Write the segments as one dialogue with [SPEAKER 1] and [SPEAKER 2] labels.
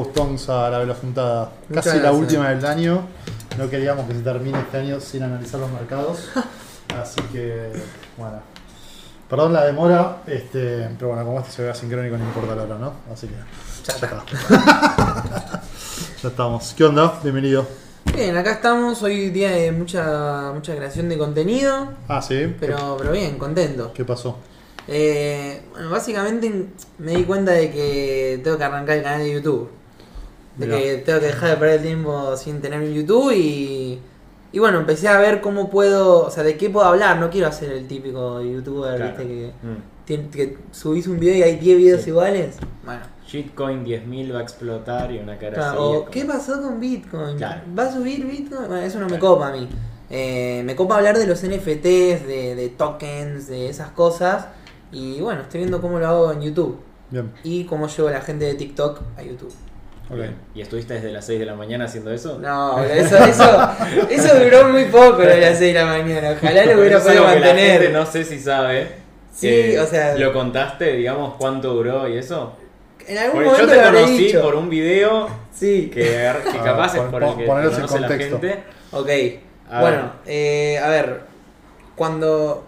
[SPEAKER 1] Gustons a la vela juntada.
[SPEAKER 2] Muchas
[SPEAKER 1] Casi la
[SPEAKER 2] gracias.
[SPEAKER 1] última del año. No queríamos que se termine este año sin analizar los mercados. Así que, bueno. Perdón la demora, este, pero bueno, como este se vea sincrónico no importa la hora, ¿no? Así que
[SPEAKER 2] Ya está.
[SPEAKER 1] ya estamos. ¿Qué onda? Bienvenido.
[SPEAKER 2] Bien, acá estamos. Hoy día de mucha mucha creación de contenido.
[SPEAKER 1] Ah, sí.
[SPEAKER 2] Pero, pero bien, contento.
[SPEAKER 1] ¿Qué pasó?
[SPEAKER 2] Eh, bueno, básicamente me di cuenta de que tengo que arrancar el canal de YouTube. De
[SPEAKER 1] Mirá.
[SPEAKER 2] que tengo que dejar de perder el tiempo sin tener un YouTube y. Y bueno, empecé a ver cómo puedo. O sea, de qué puedo hablar. No quiero hacer el típico youtuber,
[SPEAKER 3] Claro.
[SPEAKER 2] viste, que,
[SPEAKER 3] Mm.
[SPEAKER 2] que subís un video y hay 10 videos
[SPEAKER 3] Sí.
[SPEAKER 2] iguales. Bueno.
[SPEAKER 3] Shitcoin 10.000 va a explotar y una cara
[SPEAKER 2] Claro,
[SPEAKER 3] así.
[SPEAKER 2] o,
[SPEAKER 3] es como-
[SPEAKER 2] ¿Qué pasó con Bitcoin?
[SPEAKER 3] Claro.
[SPEAKER 2] ¿Va a subir Bitcoin? Bueno, eso no me
[SPEAKER 3] Claro.
[SPEAKER 2] copa a mí. Eh, me copa hablar de los NFTs, de, de tokens, de esas cosas. Y bueno, estoy viendo cómo lo hago en YouTube.
[SPEAKER 1] Bien.
[SPEAKER 2] Y cómo llevo a la gente de TikTok a YouTube.
[SPEAKER 3] ¿Y estuviste desde las 6 de la mañana haciendo eso?
[SPEAKER 2] No, eso, eso, eso duró muy poco lo de las 6 de la mañana. Ojalá lo hubiera podido
[SPEAKER 3] la
[SPEAKER 2] mantener.
[SPEAKER 3] gente no sé si sabe.
[SPEAKER 2] Sí,
[SPEAKER 3] Eh,
[SPEAKER 2] o sea-
[SPEAKER 3] ¿Lo contaste, digamos, cuánto duró y eso?
[SPEAKER 2] En algún
[SPEAKER 3] Porque
[SPEAKER 2] momento
[SPEAKER 3] yo te conocí
[SPEAKER 2] dicho.
[SPEAKER 3] por un video
[SPEAKER 2] Sí.
[SPEAKER 3] que, que
[SPEAKER 1] Ah,
[SPEAKER 3] capaz es
[SPEAKER 1] pon-
[SPEAKER 3] por el que
[SPEAKER 1] poneros en
[SPEAKER 3] conoce la
[SPEAKER 1] contexto.
[SPEAKER 3] gente.
[SPEAKER 2] Ok.
[SPEAKER 3] A
[SPEAKER 2] bueno,
[SPEAKER 3] ver.
[SPEAKER 2] eh, a ver. Cuando.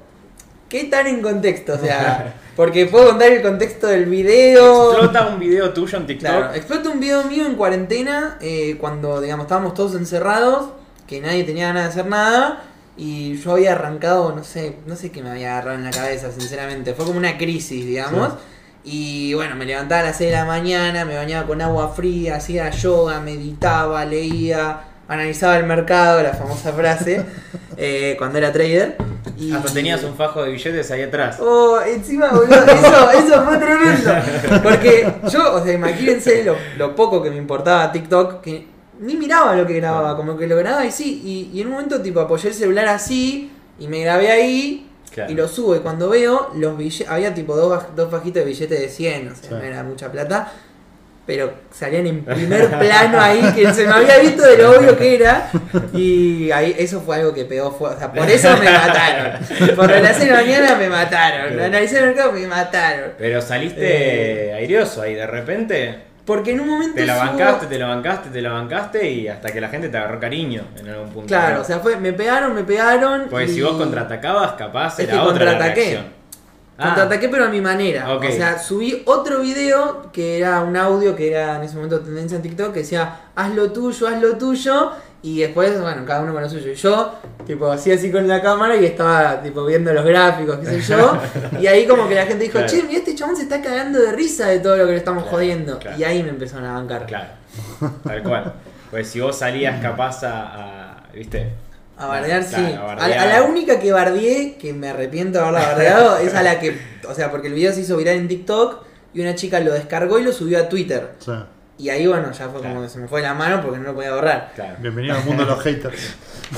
[SPEAKER 2] ¿Qué tan en contexto? O sea, porque puedo contar el contexto del video.
[SPEAKER 3] Explota un video tuyo en TikTok.
[SPEAKER 2] Claro, explota un video mío en cuarentena. eh, cuando, digamos, estábamos todos encerrados. Que nadie tenía ganas de hacer nada. Y yo había arrancado, no sé, no sé qué me había agarrado en la cabeza, sinceramente. Fue como una crisis, digamos. Y bueno, me levantaba a las 6 de la mañana, me bañaba con agua fría, hacía yoga, meditaba, leía, analizaba el mercado, la famosa frase, eh, cuando era trader. Y...
[SPEAKER 3] Hasta tenías un fajo de billetes ahí atrás.
[SPEAKER 2] Oh, encima, boludo, eso, eso fue tremendo. Porque yo, o sea, imagínense lo, lo poco que me importaba TikTok, que ni miraba lo que grababa, como que lo grababa y sí, y, y en un momento tipo apoyé el celular así y me grabé ahí
[SPEAKER 3] Claro.
[SPEAKER 2] y lo subo y cuando veo los billetes, había tipo dos, dos fajitos de billetes de 100, o sea,
[SPEAKER 1] Sí.
[SPEAKER 2] no era mucha plata. Pero salían en primer plano ahí, que se me había visto de lo obvio que era. Y ahí eso fue algo que pegó fuerte. O sea, por eso me mataron. Por las 6 de la mañana me mataron. Lo analicé en el mercado me mataron.
[SPEAKER 3] Pero saliste
[SPEAKER 2] Eh.
[SPEAKER 3] airioso ahí de repente.
[SPEAKER 2] Porque en un momento.
[SPEAKER 3] Te la
[SPEAKER 2] subo-
[SPEAKER 3] bancaste, te la bancaste, te la bancaste y hasta que la gente te agarró cariño en algún punto.
[SPEAKER 2] Claro,
[SPEAKER 3] ¿no?
[SPEAKER 2] o sea, fue, me pegaron, me pegaron. Y-
[SPEAKER 3] si vos contraatacabas, capaz
[SPEAKER 2] Es
[SPEAKER 3] era
[SPEAKER 2] que
[SPEAKER 3] otra la
[SPEAKER 2] contraataqué.
[SPEAKER 3] Ah,
[SPEAKER 2] Contraataqué pero a mi manera.
[SPEAKER 3] Ok.
[SPEAKER 2] O sea, subí otro video que era un audio que era en ese momento tendencia en TikTok que decía haz lo tuyo, haz lo tuyo. Y después, bueno, cada uno con lo suyo. Y yo, tipo, hacía así con la cámara y estaba, tipo, viendo los gráficos, qué sé yo. y ahí como que la gente dijo,
[SPEAKER 3] Claro.
[SPEAKER 2] che, mira, este chabón se está cagando de risa de todo lo que le estamos
[SPEAKER 3] Claro,
[SPEAKER 2] jodiendo.
[SPEAKER 3] claro.
[SPEAKER 2] Y ahí me empezaron a bancar.
[SPEAKER 3] Claro, tal cual. Pues si vos salías capaz a, a- ¿viste?
[SPEAKER 2] A bardear,
[SPEAKER 3] Claro,
[SPEAKER 2] sí.
[SPEAKER 3] a
[SPEAKER 2] A,
[SPEAKER 3] bardear.
[SPEAKER 2] a la única que bardeé, que me arrepiento de haberla bardeado, es a la que. O sea, porque el video se hizo viral en TikTok y una chica lo descargó y lo subió a Twitter.
[SPEAKER 1] Sí.
[SPEAKER 2] Y ahí, bueno, ya fue
[SPEAKER 3] Claro.
[SPEAKER 2] como que se me fue la mano porque no lo podía borrar.
[SPEAKER 3] Claro.
[SPEAKER 1] Bienvenido al mundo de los haters.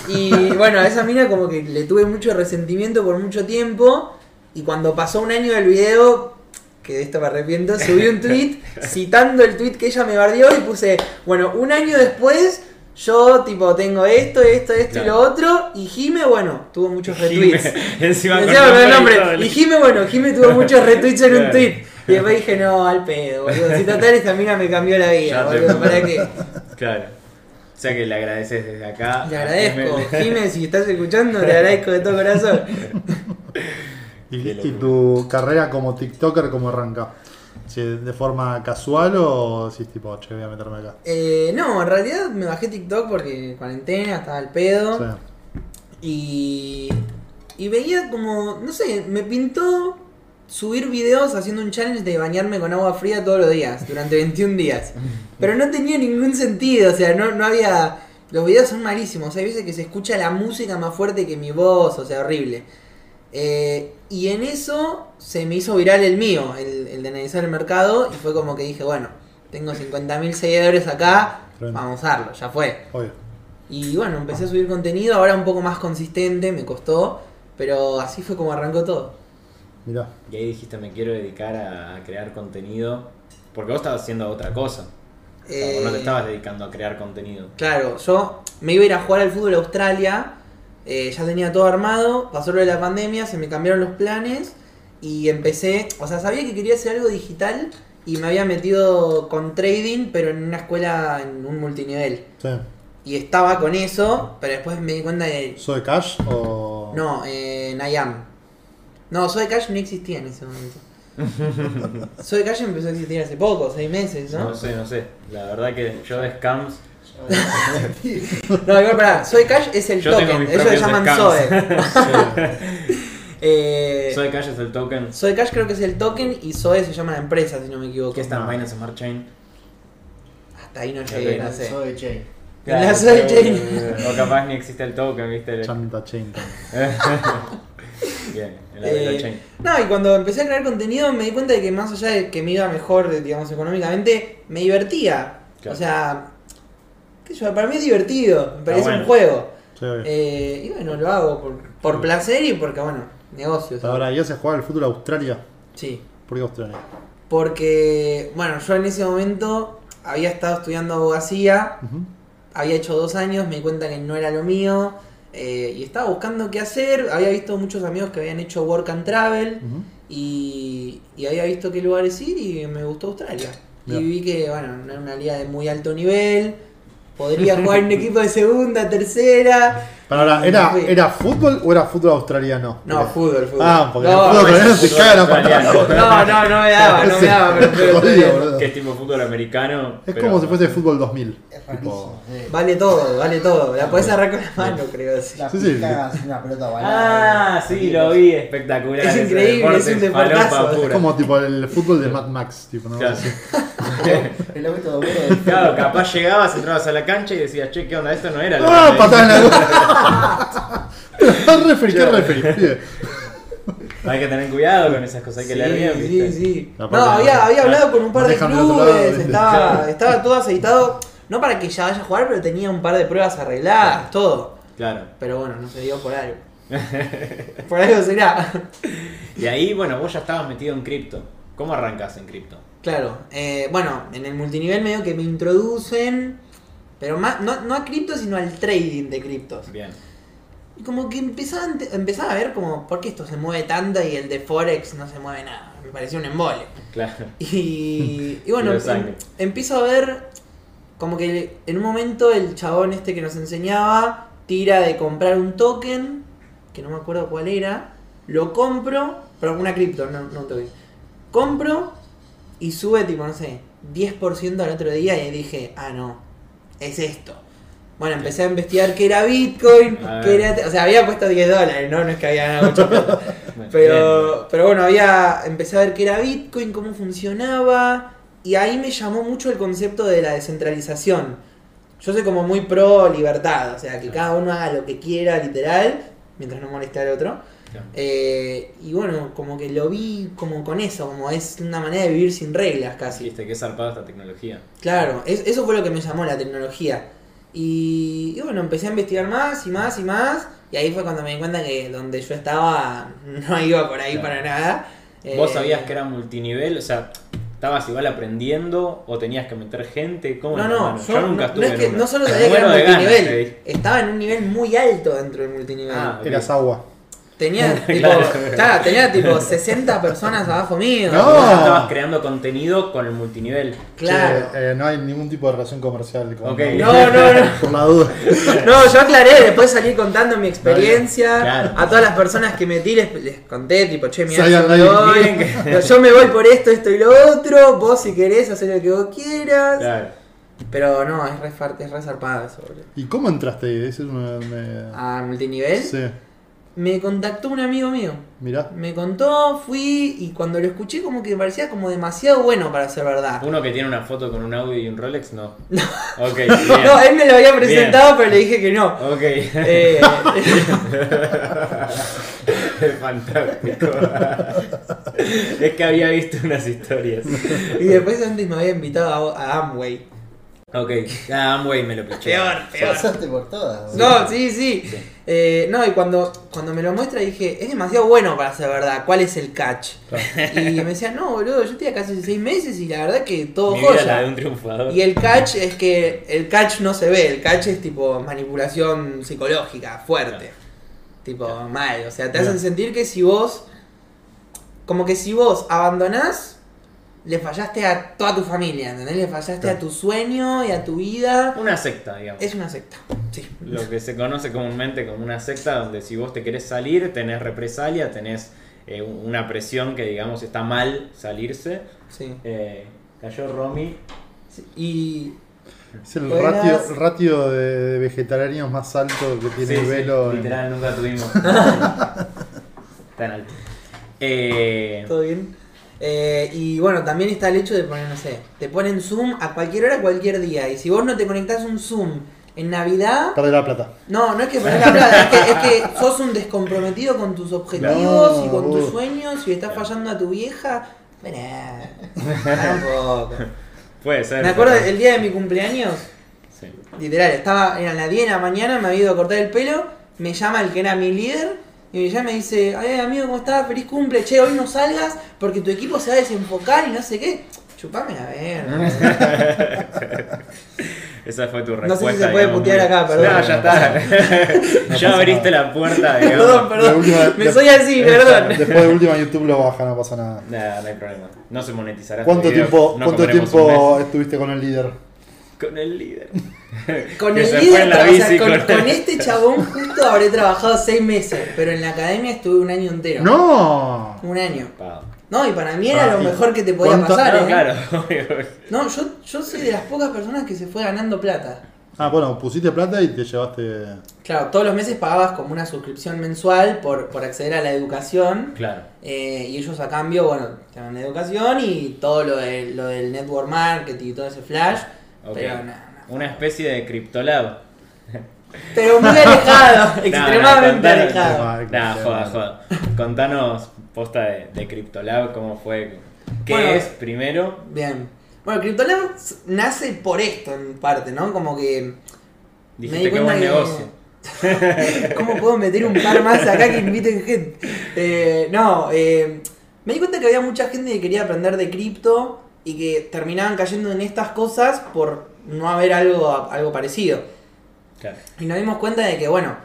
[SPEAKER 2] Y bueno, a esa mina como que le tuve mucho resentimiento por mucho tiempo. Y cuando pasó un año del video, que de esto me arrepiento, subí un tweet citando el tweet que ella me bardeó y puse, bueno, un año después. Yo, tipo, tengo esto, esto, esto y lo otro. Y Jime, bueno, tuvo muchos retweets.
[SPEAKER 3] encima
[SPEAKER 2] Encima con el
[SPEAKER 3] nombre y
[SPEAKER 2] Jime, bueno, Jime tuvo muchos retweets en un tweet. Y después dije, no, al pedo, boludo. Si total esta mina me cambió la vida,
[SPEAKER 3] Ya te-
[SPEAKER 2] boludo. ¿Para qué?
[SPEAKER 3] Claro. O sea que le agradeces desde acá.
[SPEAKER 2] Te
[SPEAKER 3] a
[SPEAKER 2] agradezco.
[SPEAKER 3] Jimé.
[SPEAKER 2] Jime, si estás escuchando, te agradezco de todo corazón.
[SPEAKER 1] ¿Y, y tu carrera como TikToker cómo arranca? Si ¿De forma casual o si es tipo, che, voy a meterme acá?
[SPEAKER 2] Eh, no, en realidad me bajé TikTok porque cuarentena, estaba al pedo.
[SPEAKER 1] Sí.
[SPEAKER 2] Y, y veía como, no sé, me pintó subir videos haciendo un challenge de bañarme con agua fría todos los días, durante 21 días. Pero no tenía ningún sentido, o sea, no, no había... Los videos son malísimos, hay veces que se escucha la música más fuerte que mi voz, o sea, horrible. Eh, y en eso se me hizo viral el mío, el, el de analizar el mercado, y fue como que dije, bueno, tengo 50.000 seguidores acá, vamos a usarlo, ya fue.
[SPEAKER 1] Obvio.
[SPEAKER 2] Y bueno, empecé a subir contenido, ahora un poco más consistente, me costó, pero así fue como arrancó todo.
[SPEAKER 1] Mirá.
[SPEAKER 3] Y ahí dijiste, me quiero dedicar a, crear contenido. Porque vos estabas haciendo otra cosa. O sea, vos no te
[SPEAKER 2] Eh,
[SPEAKER 3] estabas dedicando a crear contenido.
[SPEAKER 2] Claro, yo me iba a ir a jugar al fútbol a Australia, eh, ya tenía todo armado, pasó lo de la pandemia, se me cambiaron los planes y empecé, o sea, sabía que quería hacer algo digital y me había metido con trading, pero en una escuela, en un multinivel.
[SPEAKER 1] Sí.
[SPEAKER 2] Y estaba con eso, pero después me di cuenta de...
[SPEAKER 1] ¿Soy Cash o.?
[SPEAKER 2] No, eh, Nayam. No, Soy Cash no existía en ese momento. Soy Cash empezó a existir hace poco, seis meses, ¿no?
[SPEAKER 3] No sé, no sé. La verdad que yo de scams.
[SPEAKER 2] No, igual pará, Soy Cash es el
[SPEAKER 3] Yo tengo
[SPEAKER 2] token,
[SPEAKER 3] mis
[SPEAKER 2] ellos le
[SPEAKER 3] propios
[SPEAKER 2] llaman
[SPEAKER 3] scams.
[SPEAKER 2] Zoe. Eh,
[SPEAKER 3] Soy Cash es el token.
[SPEAKER 2] Soy Cash creo que es el token y Zoe se llama la empresa, si no me equivoco.
[SPEAKER 3] ¿Qué está en Binance Smart Chain?
[SPEAKER 2] Hasta ahí no llegué, no sé.
[SPEAKER 4] Soy.
[SPEAKER 2] En la Soy Chain.
[SPEAKER 3] O capaz ni existe el token, ¿viste?
[SPEAKER 1] Chanta Chain.
[SPEAKER 3] Bien, en la de
[SPEAKER 2] Eh,
[SPEAKER 3] chain.
[SPEAKER 2] no, y cuando empecé a crear contenido me di cuenta de que más allá de que me iba mejor, digamos, económicamente, me divertía.
[SPEAKER 3] Claro.
[SPEAKER 2] O sea, para mí es divertido, me parece
[SPEAKER 3] bueno.
[SPEAKER 2] un juego.
[SPEAKER 1] Sí.
[SPEAKER 2] Eh, y bueno, lo hago por, por placer y porque, bueno, negocios.
[SPEAKER 1] Ahora, ¿y hace jugar al fútbol a Australia?
[SPEAKER 2] Sí.
[SPEAKER 1] ¿Por qué Australia?
[SPEAKER 2] Porque, bueno, yo en ese momento había estado estudiando abogacía, había hecho dos años, me di cuenta que no era lo mío. eh, y estaba buscando qué hacer, había visto muchos amigos que habían hecho work and travel. Y, y había visto qué lugares ir y me gustó Australia. Y vi que, bueno, no era una liga de muy alto nivel, podría jugar en un equipo de segunda, tercera.
[SPEAKER 1] Pero ahora, ¿era. ¿era fútbol o era fútbol australiano?
[SPEAKER 2] No, fútbol, fútbol.
[SPEAKER 1] Ah, porque
[SPEAKER 2] no,
[SPEAKER 1] el fútbol
[SPEAKER 2] no,
[SPEAKER 1] australiano se cagan a
[SPEAKER 3] australiano.
[SPEAKER 1] patadas.
[SPEAKER 2] no, no, no me daba, no me daba, pero, pero-
[SPEAKER 1] Jodido,
[SPEAKER 3] es tipo fútbol americano.
[SPEAKER 1] Es
[SPEAKER 3] pero-
[SPEAKER 1] como si fuese fútbol 2000.
[SPEAKER 4] Es rarísimo.
[SPEAKER 2] Vale todo, vale todo. La podés agarrar con la mano, creo. Sí.
[SPEAKER 4] La
[SPEAKER 1] Sí,
[SPEAKER 4] una pelota balada.
[SPEAKER 3] Ah, sí, lo vi, espectacular.
[SPEAKER 2] Es increíble, es un deportazo.
[SPEAKER 1] es como tipo el fútbol de Mad Max. Tipo, ¿no?
[SPEAKER 3] Claro.
[SPEAKER 1] Así.
[SPEAKER 4] El ámbito de
[SPEAKER 3] Claro, capaz llegabas, entrabas a la cancha y decías, che, ¿qué onda? Esto no era lo
[SPEAKER 1] ¡Ah!
[SPEAKER 3] que
[SPEAKER 1] ¡Patada en la ¡Qué referí, qué referí! Bien.
[SPEAKER 3] Hay que tener cuidado con esas cosas, hay que leer bien,
[SPEAKER 2] sí,
[SPEAKER 3] ¿viste?
[SPEAKER 2] sí, sí. No, había, había hablado con un par de clubes, estaba, estaba todo aceitado. No para que ya vaya a jugar, pero tenía un par de pruebas arregladas, todo.
[SPEAKER 3] Claro.
[SPEAKER 2] Pero bueno, no se dio por algo. por algo será.
[SPEAKER 3] Y ahí, bueno, vos ya estabas metido en cripto. ¿Cómo arrancás en cripto?
[SPEAKER 2] Claro, eh, bueno, en el multinivel medio que me introducen, pero más, no, no a cripto, sino al trading de criptos.
[SPEAKER 3] Bien.
[SPEAKER 2] Y como que empezaba, empezaba a ver como, ¿por qué esto se mueve tanto y el de Forex no se mueve nada? Me parecía un embole.
[SPEAKER 3] Claro.
[SPEAKER 2] Y, y bueno, em- empiezo a ver como que en un momento el chabón este que nos enseñaba tira de comprar un token, que no me acuerdo cuál era, lo compro, pero una cripto, no, no un token. Compro y sube tipo, no sé, 10% al otro día y dije, ah, no, es esto. Bueno, empecé a investigar qué era Bitcoin, qué era, o sea, había puesto 10 dólares, ¿no? No es que había ganado mucho Pero, pero bueno, había empecé a ver qué era Bitcoin, cómo funcionaba, y ahí me llamó mucho el concepto de la descentralización. Yo soy como muy pro libertad, o sea, que cada uno haga lo que quiera, literal, mientras no moleste al otro.
[SPEAKER 3] Claro.
[SPEAKER 2] Eh, y bueno, como que lo vi como con eso, como es una manera de vivir sin reglas casi.
[SPEAKER 3] Viste, qué zarpada esta tecnología.
[SPEAKER 2] Claro, es- eso fue lo que me llamó la tecnología. Y, y bueno, empecé a investigar más y más y más. Y ahí fue cuando me di cuenta que donde yo estaba no iba por ahí
[SPEAKER 3] Claro.
[SPEAKER 2] para nada.
[SPEAKER 3] ¿Vos
[SPEAKER 2] Eh,
[SPEAKER 3] sabías que era multinivel? O sea, ¿estabas igual aprendiendo o tenías que meter gente? ¿Cómo
[SPEAKER 2] No, no, yo,
[SPEAKER 3] nunca
[SPEAKER 2] no,
[SPEAKER 3] estuve
[SPEAKER 2] no es
[SPEAKER 3] en
[SPEAKER 2] que
[SPEAKER 3] una.
[SPEAKER 2] no solo sabía que era multinivel, estaba en un nivel muy alto dentro del multinivel.
[SPEAKER 3] Ah, ok.
[SPEAKER 1] Eras agua.
[SPEAKER 2] Tenía, tipo,
[SPEAKER 3] Claro.
[SPEAKER 2] claro, tenía tipo 60 personas abajo mío.
[SPEAKER 1] No.
[SPEAKER 3] Estabas creando contenido con el multinivel.
[SPEAKER 2] Claro.
[SPEAKER 1] Che, eh, no hay ningún tipo de relación comercial con
[SPEAKER 3] Ok.
[SPEAKER 2] No, no, no.
[SPEAKER 1] Por la duda.
[SPEAKER 2] No, yo aclaré, después salí contando mi experiencia.
[SPEAKER 3] Claro.
[SPEAKER 2] A todas las personas que metí les, les conté, tipo, che, mira, yo me voy, yo- me voy por esto, esto y lo otro. Vos, si querés, hacer lo que vos quieras.
[SPEAKER 3] Claro.
[SPEAKER 2] Pero no, es re, es re zarpado eso, boludo.
[SPEAKER 1] ¿Y cómo entraste ahí? Eso es una. Me...
[SPEAKER 2] A multinivel.
[SPEAKER 1] Sí,
[SPEAKER 2] Me contactó un amigo mío.
[SPEAKER 1] mirá.
[SPEAKER 2] Me contó, fui y cuando lo escuché como que me parecía como demasiado bueno para ser verdad.
[SPEAKER 3] Uno que tiene una foto con un Audi y un Rolex, no.
[SPEAKER 2] No. No, él me lo había presentado, pero le dije que no.
[SPEAKER 3] Ok.
[SPEAKER 2] Eh,
[SPEAKER 3] es fantástico. es que había visto unas historias.
[SPEAKER 2] y después antes me había invitado a, a Amway.
[SPEAKER 3] Ok, ah, Amway me lo piché.
[SPEAKER 2] Peor, peor.
[SPEAKER 4] Pasaste por todas. boludo.
[SPEAKER 2] No, sí, sí. Eh, no, y cuando, cuando me lo muestra dije, es demasiado bueno para ser verdad, ¿cuál es el catch?
[SPEAKER 1] Claro.
[SPEAKER 2] Y me decía, no, boludo, yo estoy acá hace seis meses y la verdad que todo
[SPEAKER 3] Mi vida la de un triunfador.
[SPEAKER 2] Y el catch es que el catch no se ve, el catch es tipo manipulación psicológica, fuerte.
[SPEAKER 3] Claro.
[SPEAKER 2] Tipo, mal. O sea, te hacen sentir que si vos, como que si vos abandonás le fallaste a toda tu familia, ¿entendés? Le fallaste
[SPEAKER 1] Claro.
[SPEAKER 2] a tu sueño y a tu vida.
[SPEAKER 3] Una secta, digamos.
[SPEAKER 2] Es una secta. Sí.
[SPEAKER 3] Lo que se conoce comúnmente como una secta, donde si vos te querés salir, tenés represalia, tenés eh, una presión que, digamos, está mal salirse.
[SPEAKER 2] Sí.
[SPEAKER 3] Eh, cayó Romy.
[SPEAKER 2] Sí. Y
[SPEAKER 1] Es el
[SPEAKER 2] Buenas.
[SPEAKER 1] ratio, el ratio de, de vegetarianos más alto que tiene
[SPEAKER 3] Sí,
[SPEAKER 1] el
[SPEAKER 3] sí,
[SPEAKER 1] velo. en-
[SPEAKER 3] literal, nunca tuvimos tan alto. Eh,
[SPEAKER 2] todo bien. Eh, y bueno, también está el hecho de poner, no sé, te ponen Zoom a cualquier hora, cualquier día. Y si vos no te conectás un Zoom en Navidad,
[SPEAKER 1] Perdí la plata.
[SPEAKER 2] no, no es que poner la plata, es que, es que sos un descomprometido con tus objetivos
[SPEAKER 1] No,
[SPEAKER 2] y con tus
[SPEAKER 1] vos.
[SPEAKER 2] sueños y estás fallando a tu vieja. Tampoco.
[SPEAKER 3] puede ser.
[SPEAKER 2] Me acuerdo
[SPEAKER 3] pero-
[SPEAKER 2] el día de mi cumpleaños,
[SPEAKER 3] Sí.
[SPEAKER 2] literal, estaba, eran las 10 de la mañana, me había ido a cortar el pelo, me llama el que era mi líder y y me dice, ay amigo, ¿cómo estás? Feliz cumple, che, hoy no salgas porque tu equipo se va a desenfocar y no sé qué. Chupame a ver.
[SPEAKER 3] Esa fue tu
[SPEAKER 2] No sé
[SPEAKER 3] respuesta.
[SPEAKER 2] si se puede
[SPEAKER 3] digamos,
[SPEAKER 2] putear acá, perdón.
[SPEAKER 3] No, ya está.
[SPEAKER 1] No
[SPEAKER 3] ya abriste
[SPEAKER 1] nada.
[SPEAKER 3] la puerta, digamos.
[SPEAKER 2] Perdón, perdón.
[SPEAKER 1] Última-
[SPEAKER 2] Me soy así, perdón.
[SPEAKER 1] Después de última YouTube lo baja, no pasa nada.
[SPEAKER 3] Nada, no hay problema. No se monetizará.
[SPEAKER 1] ¿Cuánto
[SPEAKER 3] este video,
[SPEAKER 1] tiempo,
[SPEAKER 3] no
[SPEAKER 1] ¿cuánto tiempo estuviste con el líder?
[SPEAKER 3] Con el líder.
[SPEAKER 2] Con el líder,
[SPEAKER 3] la
[SPEAKER 2] o sea,
[SPEAKER 3] bici
[SPEAKER 2] con,
[SPEAKER 3] con-
[SPEAKER 2] con este chabón justo habré trabajado seis meses, pero en la academia estuve un año entero.
[SPEAKER 1] ¡No!
[SPEAKER 2] Un año. No, y para mí era
[SPEAKER 1] Ah,
[SPEAKER 2] lo
[SPEAKER 1] ¿y
[SPEAKER 2] mejor que te podía
[SPEAKER 1] cuánto-
[SPEAKER 2] pasar,
[SPEAKER 3] No,
[SPEAKER 2] ¿eh?
[SPEAKER 3] claro.
[SPEAKER 2] No, yo, yo soy de las pocas personas que se fue ganando plata.
[SPEAKER 1] Ah, bueno, pusiste plata y te llevaste.
[SPEAKER 2] Claro, todos los meses pagabas como una suscripción mensual por, por acceder a la educación.
[SPEAKER 3] Claro.
[SPEAKER 2] eh, y ellos a cambio, bueno, te dan la educación y todo lo, de, lo del network marketing y todo ese flash. Pero, no.
[SPEAKER 3] Una especie de criptolab.
[SPEAKER 2] pero muy alejado,
[SPEAKER 3] No,
[SPEAKER 2] extremadamente
[SPEAKER 3] no, contanos-
[SPEAKER 2] alejado.
[SPEAKER 3] Joda, joda. Contanos posta de, de Cryptolab, cómo fue. ¿Qué
[SPEAKER 2] Bueno.
[SPEAKER 3] es primero?
[SPEAKER 2] Bien. Bueno, CryptoLab nace por esto en parte, ¿no? Como que...
[SPEAKER 3] Dijiste
[SPEAKER 2] di
[SPEAKER 3] que buen
[SPEAKER 2] que-
[SPEAKER 3] negocio.
[SPEAKER 2] ¿Cómo puedo meter un par más acá que inviten gente? Eh, no, eh, me di cuenta que había mucha gente que quería aprender de cripto y que terminaban cayendo en estas cosas por no haber algo, algo parecido.
[SPEAKER 3] Claro.
[SPEAKER 2] Y nos dimos cuenta de que, bueno,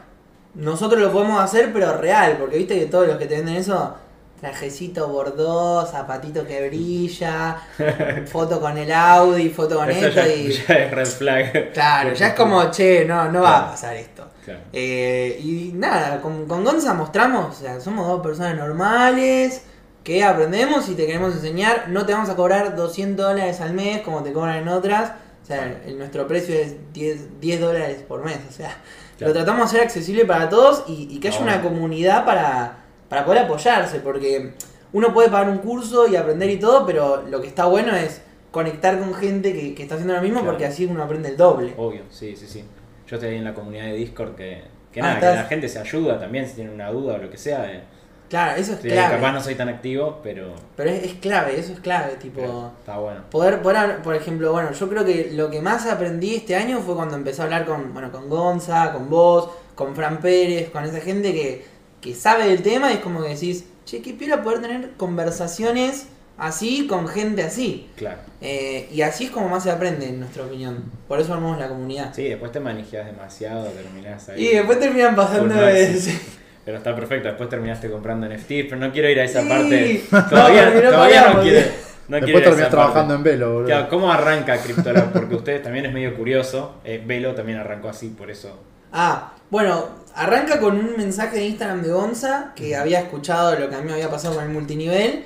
[SPEAKER 2] nosotros lo podemos hacer, pero real, porque viste que todos los que te venden eso, trajecito bordó, zapatito que brilla, foto con el Audi, foto con
[SPEAKER 3] Eso
[SPEAKER 2] esto
[SPEAKER 3] ya,
[SPEAKER 2] y...
[SPEAKER 3] ya es red flag.
[SPEAKER 2] Claro, ya es como, che, no, no va a pasar esto.
[SPEAKER 3] Claro.
[SPEAKER 2] Eh, y nada, con, con Gonza mostramos, o sea, somos dos personas normales que aprendemos y te queremos enseñar. No te vamos a cobrar 200 dólares al mes como te cobran en otras. O sea, el- nuestro precio es 10, 10 dólares por mes. O sea,
[SPEAKER 3] Claro.
[SPEAKER 2] lo tratamos de hacer accesible para todos y, y que haya una comunidad para, para poder apoyarse. Porque uno puede pagar un curso y aprender y todo, pero lo que está bueno es conectar con gente que, que está haciendo lo mismo
[SPEAKER 3] Claro.
[SPEAKER 2] porque así uno aprende el doble.
[SPEAKER 3] Obvio, sí, sí, sí. Yo estoy ahí en la comunidad de Discord que, que
[SPEAKER 2] Ah,
[SPEAKER 3] nada,
[SPEAKER 2] estás-
[SPEAKER 3] que la gente se ayuda también si tiene una duda o lo que sea. eh.
[SPEAKER 2] Claro, eso es
[SPEAKER 3] Sí,
[SPEAKER 2] clave.
[SPEAKER 3] capaz no soy tan activo, pero,
[SPEAKER 2] Pero es, es clave, eso es clave, tipo...
[SPEAKER 3] pero está bueno.
[SPEAKER 2] Poder, poder, por ejemplo, bueno, yo creo que lo que más aprendí este año fue cuando empecé a hablar con, bueno, con Gonza, con vos, con Fran Pérez, con esa gente que, que sabe del tema y es como que decís, che, qué piola poder tener conversaciones así con gente así.
[SPEAKER 3] Claro.
[SPEAKER 2] Eh, y así es como más se aprende, en nuestra opinión. Por eso armamos la comunidad.
[SPEAKER 3] Sí, después te manejas demasiado, terminás ahí.
[SPEAKER 2] Y después terminan pasando de...
[SPEAKER 3] Pero está perfecto, después terminaste comprando NFTs, pero no quiero ir a esa
[SPEAKER 2] Sí.
[SPEAKER 3] parte. Todavía,
[SPEAKER 2] no
[SPEAKER 3] todavía no quiero. No
[SPEAKER 1] Después terminás trabajando
[SPEAKER 3] parte.
[SPEAKER 1] en velo, boludo.
[SPEAKER 3] Claro, ¿Cómo arranca CryptoLab? Porque ustedes también es medio curioso. Eh, Velo también arrancó así, por eso.
[SPEAKER 2] Ah, bueno, arranca con un mensaje de Instagram de Gonza que había escuchado lo que a mí me había pasado con el multinivel.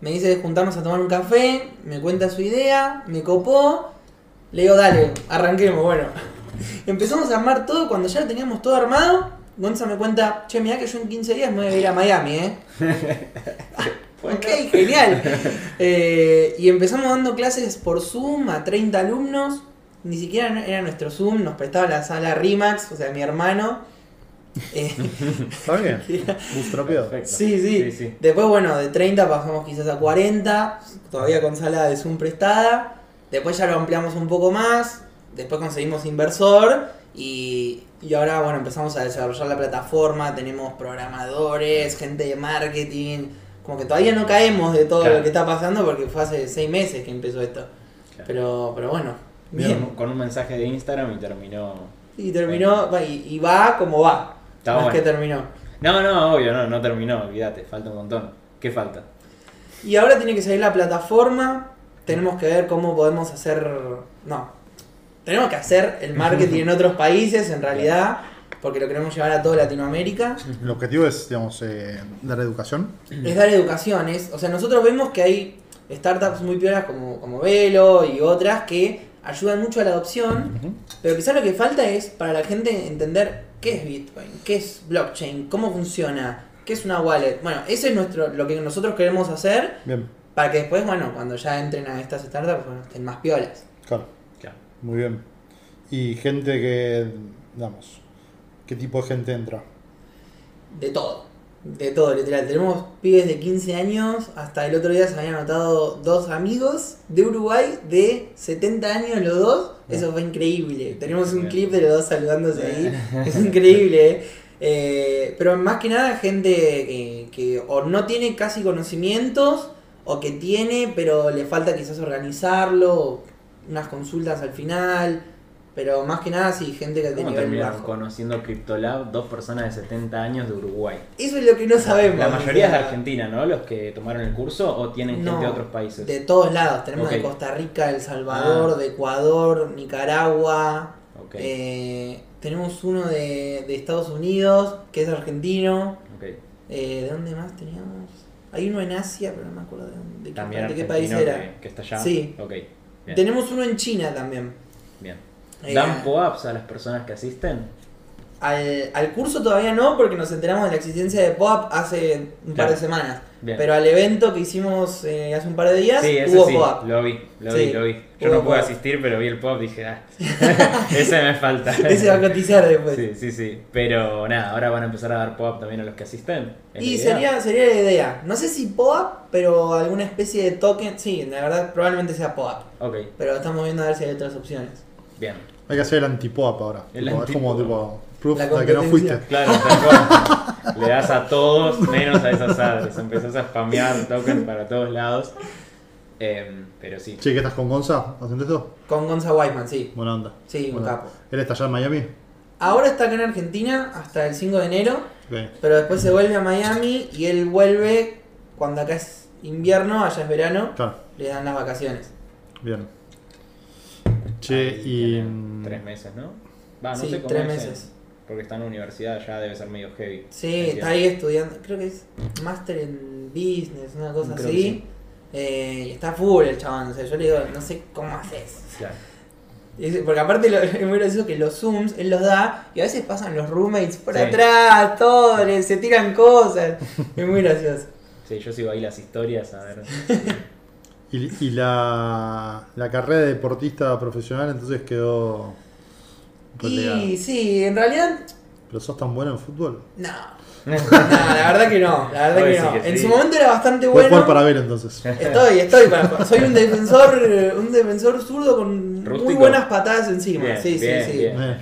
[SPEAKER 2] Me dice de juntarnos a tomar un café, me cuenta su idea, me copó. Le digo, dale, arranquemos, bueno. Empezamos a armar todo, cuando ya lo teníamos todo armado, Gonza me cuenta, che, mirá que yo en 15 días me voy a ir a Miami, ¿eh? ok, genial. Eh, y empezamos dando clases por Zoom a 30 alumnos. Ni siquiera era nuestro Zoom, nos prestaba la sala Rimax, o sea, mi hermano. Eh,
[SPEAKER 1] Está bien.
[SPEAKER 2] Sí, Sí,
[SPEAKER 3] sí.
[SPEAKER 2] Después, bueno, de 30 pasamos quizás a 40, todavía con sala de Zoom prestada. Después ya lo ampliamos un poco más. Después conseguimos inversor. Y, y ahora, bueno, empezamos a desarrollar la plataforma. Tenemos programadores, gente de marketing. Como que todavía no caemos de todo
[SPEAKER 3] Claro.
[SPEAKER 2] lo que está pasando porque fue hace 6 meses que empezó esto.
[SPEAKER 3] Claro.
[SPEAKER 2] Pero, pero bueno,
[SPEAKER 3] Bien. Con un mensaje de Instagram y terminó.
[SPEAKER 2] Y terminó, y, y va como va.
[SPEAKER 3] Está
[SPEAKER 2] más
[SPEAKER 3] bueno.
[SPEAKER 2] que terminó.
[SPEAKER 3] No, no, obvio, no, no terminó, olvídate, falta un montón. ¿Qué falta?
[SPEAKER 2] Y ahora tiene que salir la plataforma tenemos que ver cómo podemos hacer. No. Tenemos que hacer el marketing en otros países, en realidad, porque lo queremos llevar a toda Latinoamérica.
[SPEAKER 1] El objetivo es, digamos, eh, dar educación.
[SPEAKER 2] Es dar educaciones. O sea, nosotros vemos que hay startups muy piolas como, como Velo y otras que ayudan mucho a la adopción, pero quizás lo que falta es para la gente entender qué es Bitcoin, qué es blockchain, cómo funciona, qué es una wallet. Bueno, eso es nuestro, lo que nosotros queremos hacer
[SPEAKER 1] Bien,
[SPEAKER 2] para que después, bueno, cuando ya entren a estas startups, bueno, estén más piolas.
[SPEAKER 1] Claro. Muy bien. Y gente que, digamos, ¿qué tipo de gente entra?
[SPEAKER 2] De todo. De todo, literal. Tenemos pibes de 15 años. Hasta el otro día se habían anotado dos amigos de Uruguay de 70 años los dos. Eso fue increíble. Tenemos un clip de los dos saludándose ahí. Es increíble. Eh, pero más que nada gente que, que o no tiene casi conocimientos o que tiene pero le falta quizás organizarlo. Unas consultas al final. Pero más que nada sí, gente que de
[SPEAKER 3] ¿Cómo
[SPEAKER 2] nivel
[SPEAKER 3] terminaron
[SPEAKER 2] bajo.
[SPEAKER 3] conociendo CryptoLab dos personas de 70 años de Uruguay?
[SPEAKER 2] Eso es lo que no sabemos.
[SPEAKER 3] La mayoría es de Argentina, ¿no? Los que tomaron el curso o tienen
[SPEAKER 2] No,
[SPEAKER 3] gente de otros países.
[SPEAKER 2] De todos lados, tenemos de. Costa Rica, El Salvador,
[SPEAKER 3] Ah.
[SPEAKER 2] de Ecuador, Nicaragua.
[SPEAKER 3] Ok,
[SPEAKER 2] eh, tenemos uno de, de Estados Unidos, que es argentino.
[SPEAKER 3] ok.
[SPEAKER 2] Eh, ¿De dónde más teníamos? Hay uno en Asia, pero no me acuerdo de, dónde- de qué,
[SPEAKER 3] También
[SPEAKER 2] de qué país era.
[SPEAKER 3] que, que está allá.
[SPEAKER 2] Sí.
[SPEAKER 3] Ok, bien.
[SPEAKER 2] Tenemos uno en China también.
[SPEAKER 3] bien.
[SPEAKER 2] Eh,
[SPEAKER 3] ¿Dan POAPs a las personas que asisten?
[SPEAKER 2] Al, al curso todavía no, porque nos enteramos de la existencia de POAP hace un par de semanas.
[SPEAKER 3] Bien.
[SPEAKER 2] Pero al evento que hicimos eh, hace un par de días,
[SPEAKER 3] Sí,
[SPEAKER 2] hubo
[SPEAKER 3] sí,
[SPEAKER 2] POAP.
[SPEAKER 3] lo vi, lo
[SPEAKER 2] Sí,
[SPEAKER 3] vi, lo vi. Yo
[SPEAKER 2] hubo
[SPEAKER 3] no pude
[SPEAKER 2] POAP.
[SPEAKER 3] asistir, pero vi el pop dije, ah, ese me falta.
[SPEAKER 2] Ese va a cotizar después.
[SPEAKER 3] Sí, sí, sí. Pero nada, ahora van a empezar a dar pop también a los que asisten. ¿Es
[SPEAKER 2] Y sería, sería la idea. No sé si POAP, pero alguna especie de token. Sí, la verdad, probablemente sea POAP.
[SPEAKER 3] Ok,
[SPEAKER 2] Pero estamos viendo a ver si hay otras opciones.
[SPEAKER 3] bien.
[SPEAKER 1] Hay que hacer el antipoap ahora.
[SPEAKER 3] El
[SPEAKER 1] Tipo, es como
[SPEAKER 3] antipoap.
[SPEAKER 1] tipo proof
[SPEAKER 2] La
[SPEAKER 1] de que no fuiste.
[SPEAKER 3] Claro, tal. Le das a todos menos a esas adres. Empezás a spamear tokens para todos lados. Em, pero sí.
[SPEAKER 1] Che, ¿qué estás con Gonza? ¿Haciendo esto?
[SPEAKER 2] Con Gonza Whiteman, sí.
[SPEAKER 1] Buena onda.
[SPEAKER 2] Sí, un capo.
[SPEAKER 1] ¿Él está allá en Miami?
[SPEAKER 2] Ahora está acá en Argentina hasta el 5 de enero. Pero después se vuelve a Miami y él vuelve cuando acá es invierno, allá es verano.
[SPEAKER 1] Claro,
[SPEAKER 2] Le dan las vacaciones.
[SPEAKER 1] bien. Che,
[SPEAKER 3] Ahí
[SPEAKER 1] y. mm,
[SPEAKER 3] Tres meses, ¿no? Va, no
[SPEAKER 2] Sí,
[SPEAKER 3] sé cómo
[SPEAKER 2] tres
[SPEAKER 3] es,
[SPEAKER 2] meses.
[SPEAKER 3] eh, Porque está en la universidad, ya debe ser medio heavy.
[SPEAKER 2] Sí,
[SPEAKER 3] Entiendo.
[SPEAKER 2] está ahí estudiando. Creo que es máster en business, una cosa
[SPEAKER 3] Creo
[SPEAKER 2] así.
[SPEAKER 3] sí.
[SPEAKER 2] Eh, y está full el chabón. O sea, yo le digo, no sé cómo haces.
[SPEAKER 3] Claro.
[SPEAKER 2] Y dice- Porque aparte lo, es muy gracioso que los zooms él los da y a veces pasan los roommates por
[SPEAKER 3] Sí.
[SPEAKER 2] atrás, todo, le- se tiran cosas. Es muy gracioso.
[SPEAKER 3] Sí, yo sigo ahí las historias, a ver.
[SPEAKER 1] Y, y la, la carrera de deportista profesional entonces quedó.
[SPEAKER 2] Y sí, en realidad,
[SPEAKER 1] ¿Pero sos tan bueno en fútbol?
[SPEAKER 2] no. No, la verdad que no, la verdad
[SPEAKER 3] Hoy
[SPEAKER 2] que
[SPEAKER 3] sí
[SPEAKER 2] no.
[SPEAKER 3] que
[SPEAKER 2] En
[SPEAKER 3] sí.
[SPEAKER 2] su momento era bastante bueno.
[SPEAKER 1] jugar para ver entonces.
[SPEAKER 2] Estoy, estoy para. Soy un defensor, un defensor zurdo con muy
[SPEAKER 3] Rústico.
[SPEAKER 2] buenas patadas encima.
[SPEAKER 3] Bien,
[SPEAKER 2] sí,
[SPEAKER 3] bien,
[SPEAKER 2] sí, sí.
[SPEAKER 3] bien.
[SPEAKER 1] Eh,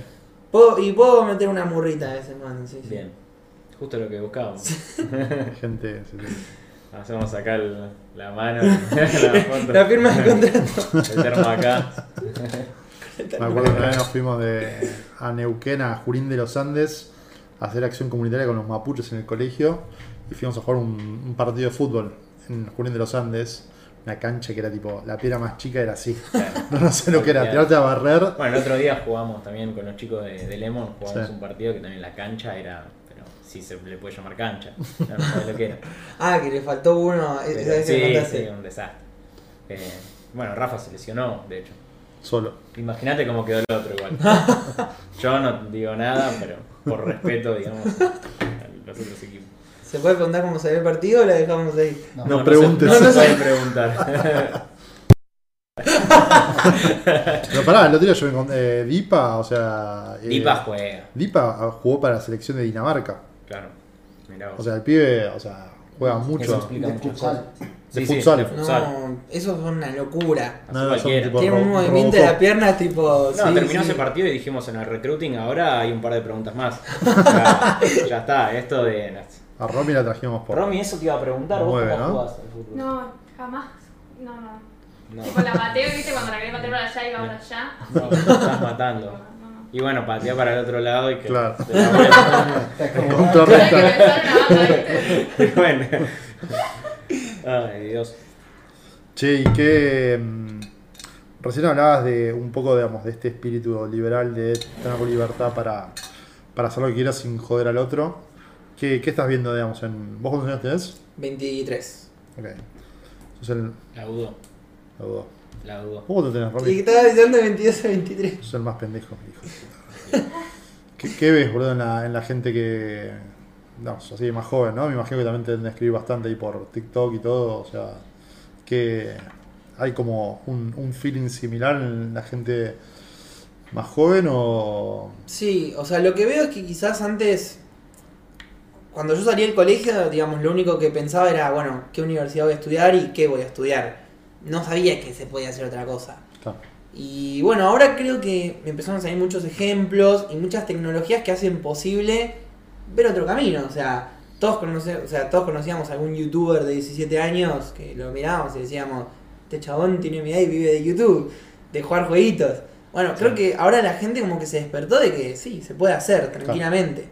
[SPEAKER 2] Puedo- y puedo meter una murrita a veces, man. Sí, sí.
[SPEAKER 3] Bien. Justo lo que buscábamos.
[SPEAKER 1] gente. sí, sí.
[SPEAKER 3] Hacemos acá el- la mano, la foto.
[SPEAKER 2] La firma de contrato.
[SPEAKER 3] El termo acá.
[SPEAKER 1] Me acuerdo que una vez nos fuimos de, a Neuquén, a Jurín de los Andes, a hacer acción comunitaria con los mapuches en el colegio. Y fuimos a jugar un, un partido de fútbol en Jurín de los Andes. Una cancha que era tipo, la piedra más chica era así.
[SPEAKER 3] Claro.
[SPEAKER 1] No, no sé lo que era, tirarte a barrer.
[SPEAKER 3] Bueno, el otro día jugamos también con los chicos de, de Lemon, jugamos
[SPEAKER 1] Sí.
[SPEAKER 3] un partido que también la cancha era, pero sí se le puede llamar cancha, no, no sabes lo que era.
[SPEAKER 2] Ah, que le faltó uno.
[SPEAKER 3] Pero sí, sí, un desastre. Eh, bueno, Rafa se lesionó, de hecho.
[SPEAKER 1] Solo.
[SPEAKER 3] Imagínate cómo quedó el otro igual. Yo no digo nada, pero por respeto, digamos, a los otros equipos.
[SPEAKER 2] ¿Se puede preguntar cómo se ve el partido o la dejamos ahí?
[SPEAKER 4] No.
[SPEAKER 1] No
[SPEAKER 3] se-
[SPEAKER 1] preguntes.
[SPEAKER 3] No,
[SPEAKER 2] No,
[SPEAKER 3] se
[SPEAKER 2] no
[SPEAKER 3] puede preguntar.
[SPEAKER 1] Pero pará, el otro día yo me encontré. eh, Dipa, o sea. eh,
[SPEAKER 3] Dipa juega,
[SPEAKER 1] Dipa ah, jugó para la selección de Dinamarca.
[SPEAKER 3] claro. Mirá vos.
[SPEAKER 1] O sea, el pibe, o sea, juega
[SPEAKER 3] Eso
[SPEAKER 1] mucho.
[SPEAKER 3] explica
[SPEAKER 4] De
[SPEAKER 3] muchas cosas.
[SPEAKER 1] De futsal.
[SPEAKER 3] de futsal.
[SPEAKER 2] No, eso es una locura.
[SPEAKER 1] No,
[SPEAKER 2] Tiene un movimiento de la pierna tipo.
[SPEAKER 3] No,
[SPEAKER 2] sí,
[SPEAKER 3] terminó
[SPEAKER 2] sí.
[SPEAKER 3] ese partido y dijimos en el recruiting, ahora hay un par de preguntas más. Ya, ya está, esto de...
[SPEAKER 1] A Romy la trajimos por.
[SPEAKER 3] Romy, eso te iba a preguntar,
[SPEAKER 1] No
[SPEAKER 3] vos
[SPEAKER 1] mueve,
[SPEAKER 3] cómo
[SPEAKER 1] ¿no?
[SPEAKER 3] jugás al fútbol.
[SPEAKER 5] No, jamás. No, no.
[SPEAKER 3] No,
[SPEAKER 5] Tipo la pateo, viste, cuando la quería patear para allá iba para allá.
[SPEAKER 3] no, te estás matando.
[SPEAKER 5] No, no.
[SPEAKER 3] Y bueno, patea para el otro lado y que...
[SPEAKER 1] Claro.
[SPEAKER 3] te la vuelta.
[SPEAKER 4] Está como-
[SPEAKER 1] Contra
[SPEAKER 5] Hay que
[SPEAKER 1] recta.
[SPEAKER 5] pensar en la banda, viste.
[SPEAKER 3] Y bueno. Ay, Dios.
[SPEAKER 1] Che, y que recién hablabas de un poco, digamos, de este espíritu liberal de tener libertad para, para hacer lo que quieras sin joder al otro. ¿Qué, qué estás viendo, digamos, en. ¿Vos cuántos años tenés?
[SPEAKER 2] 23.
[SPEAKER 1] Ok. Sos el.
[SPEAKER 3] La dudo,
[SPEAKER 1] la dudo.
[SPEAKER 3] la dudo.
[SPEAKER 1] ¿Vos cuánto tenés,
[SPEAKER 2] Y
[SPEAKER 1] Romy?
[SPEAKER 2] estaba diciendo de 22 a 23.
[SPEAKER 1] Sos el más pendejo, hijo de puta. ¿Qué, qué ves, boludo, en la, en la gente que. No, así más joven, ¿no? Me imagino que también te deben escribir bastante ahí por TikTok y todo. O sea, que hay como un, un feeling similar en la gente más joven o.
[SPEAKER 2] Sí, o sea, lo que veo es que quizás antes, cuando yo salí del colegio, digamos, lo único que pensaba era, bueno, ¿qué universidad voy a estudiar y qué voy a estudiar? No sabía que se podía hacer otra cosa.
[SPEAKER 1] Claro.
[SPEAKER 2] Y bueno, ahora creo que me empezaron a salir muchos ejemplos y muchas tecnologías que hacen posible ver otro camino. O sea, todos, conoce, o sea, todos conocíamos a algún youtuber de 17 años que lo mirábamos y decíamos, este chabón tiene mi edad y vive de YouTube, de jugar jueguitos. Bueno, creo que ahora la gente como que se despertó de que sí, se puede hacer tranquilamente.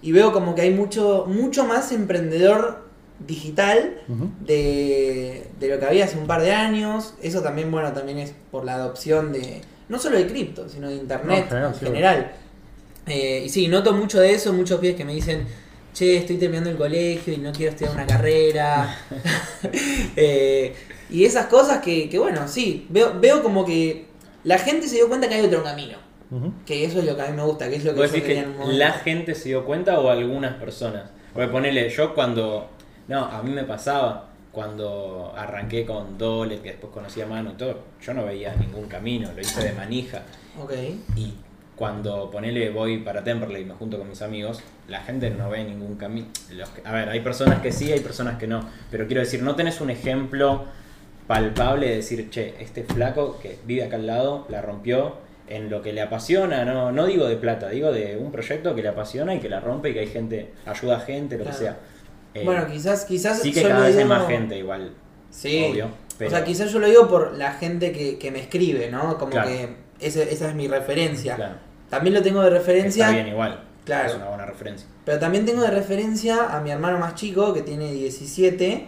[SPEAKER 2] Y veo como que hay mucho, mucho más emprendedor digital de, de lo que había hace un par de años. Eso también, bueno, también es por la adopción de, no solo de cripto, sino de internet
[SPEAKER 1] No, en general,
[SPEAKER 2] en
[SPEAKER 1] sí,
[SPEAKER 2] general. Eh, y sí, noto mucho de eso, muchos pibes que me dicen, che, estoy terminando el colegio y no quiero estudiar una carrera. Eh, y esas cosas que, que, bueno, sí, veo, veo como que la gente se dio cuenta que hay otro camino. Que eso es lo que a mí me gusta, que es lo que
[SPEAKER 3] ¿Vos
[SPEAKER 2] yo
[SPEAKER 3] decís que
[SPEAKER 2] en
[SPEAKER 3] la gente se dio cuenta o algunas personas? Porque ponele, yo cuando. No, a mí me pasaba cuando arranqué con Dolet, que después conocí a Manu y todo. Yo no veía ningún camino, lo hice de manija.
[SPEAKER 2] Ok.
[SPEAKER 3] Y cuando ponele voy para Temperley y me junto con mis amigos, la gente no ve ningún camino. A ver, hay personas que sí, hay personas que no. Pero quiero decir, no tenés un ejemplo palpable de decir, che, este flaco que vive acá al lado la rompió en lo que le apasiona, no, no digo de plata, digo de un proyecto que le apasiona y que la rompe y que hay gente, ayuda a gente, lo
[SPEAKER 2] Claro.
[SPEAKER 3] que sea. Eh,
[SPEAKER 2] bueno, quizás, quizás
[SPEAKER 3] sí que cada vez hay más gente igual,
[SPEAKER 2] Sí.
[SPEAKER 3] obvio. Pero,
[SPEAKER 2] O sea, quizás yo lo digo por la gente que, que me escribe, ¿no? Como
[SPEAKER 3] Claro.
[SPEAKER 2] que ese- esa es mi referencia.
[SPEAKER 3] claro,
[SPEAKER 2] También lo tengo de referencia,
[SPEAKER 3] está bien igual,
[SPEAKER 2] Claro.
[SPEAKER 3] es una buena referencia.
[SPEAKER 2] pero también tengo de referencia a mi hermano más chico, que tiene 17,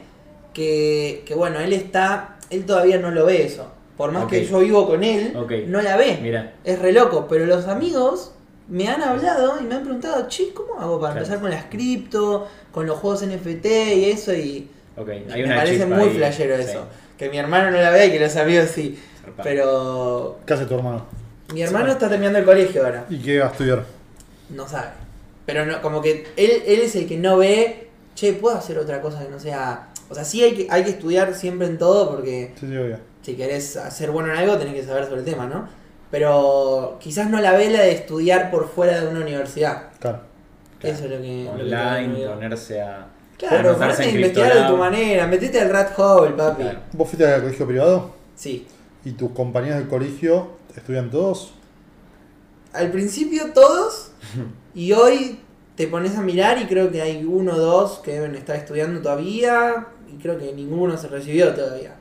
[SPEAKER 2] que, que bueno, él está, él todavía no lo ve eso. Por más que yo vivo con él, no la ve.
[SPEAKER 3] Mira,
[SPEAKER 2] Es re loco, pero los amigos me han hablado y me han preguntado, che, ¿cómo hago para
[SPEAKER 3] Claro.
[SPEAKER 2] empezar con las cripto, con los juegos NFT y eso? Y
[SPEAKER 3] hay
[SPEAKER 2] me
[SPEAKER 3] una
[SPEAKER 2] parece muy
[SPEAKER 3] ahí,
[SPEAKER 2] flashero
[SPEAKER 3] sí,
[SPEAKER 2] eso. Que mi hermano no la vea y que los amigos sí.
[SPEAKER 3] zarpado.
[SPEAKER 2] Pero
[SPEAKER 1] ¿Qué hace tu hermano?
[SPEAKER 2] Mi hermano está terminando el colegio ahora.
[SPEAKER 1] ¿Y qué va a estudiar?
[SPEAKER 2] No sabe. Pero no, como que él, él es el que no ve, che, puedo hacer otra cosa que no sea... O sea, sí hay que, hay que estudiar siempre en todo porque
[SPEAKER 1] Sí, sí, obvio.
[SPEAKER 2] si querés ser bueno en algo tenés que saber sobre el tema, ¿no? Pero quizás no la ve la de estudiar por fuera de una universidad.
[SPEAKER 1] Claro.
[SPEAKER 3] Claro.
[SPEAKER 2] Eso es lo que... lo que tengo
[SPEAKER 3] Online,
[SPEAKER 2] miedo.
[SPEAKER 3] ponerse a.
[SPEAKER 2] Claro,
[SPEAKER 3] anotarse
[SPEAKER 2] ponete a
[SPEAKER 3] en
[SPEAKER 2] investigar de tu
[SPEAKER 3] Cryptolab.
[SPEAKER 2] manera, metete al rat hole, papi.
[SPEAKER 3] Claro.
[SPEAKER 1] ¿Vos fuiste al colegio privado?
[SPEAKER 2] Sí.
[SPEAKER 1] ¿Y tus compañeros del colegio estudian todos?
[SPEAKER 2] Al principio todos, y hoy te pones a mirar y creo que hay uno o dos que deben estar estudiando todavía, y creo que ninguno se recibió todavía.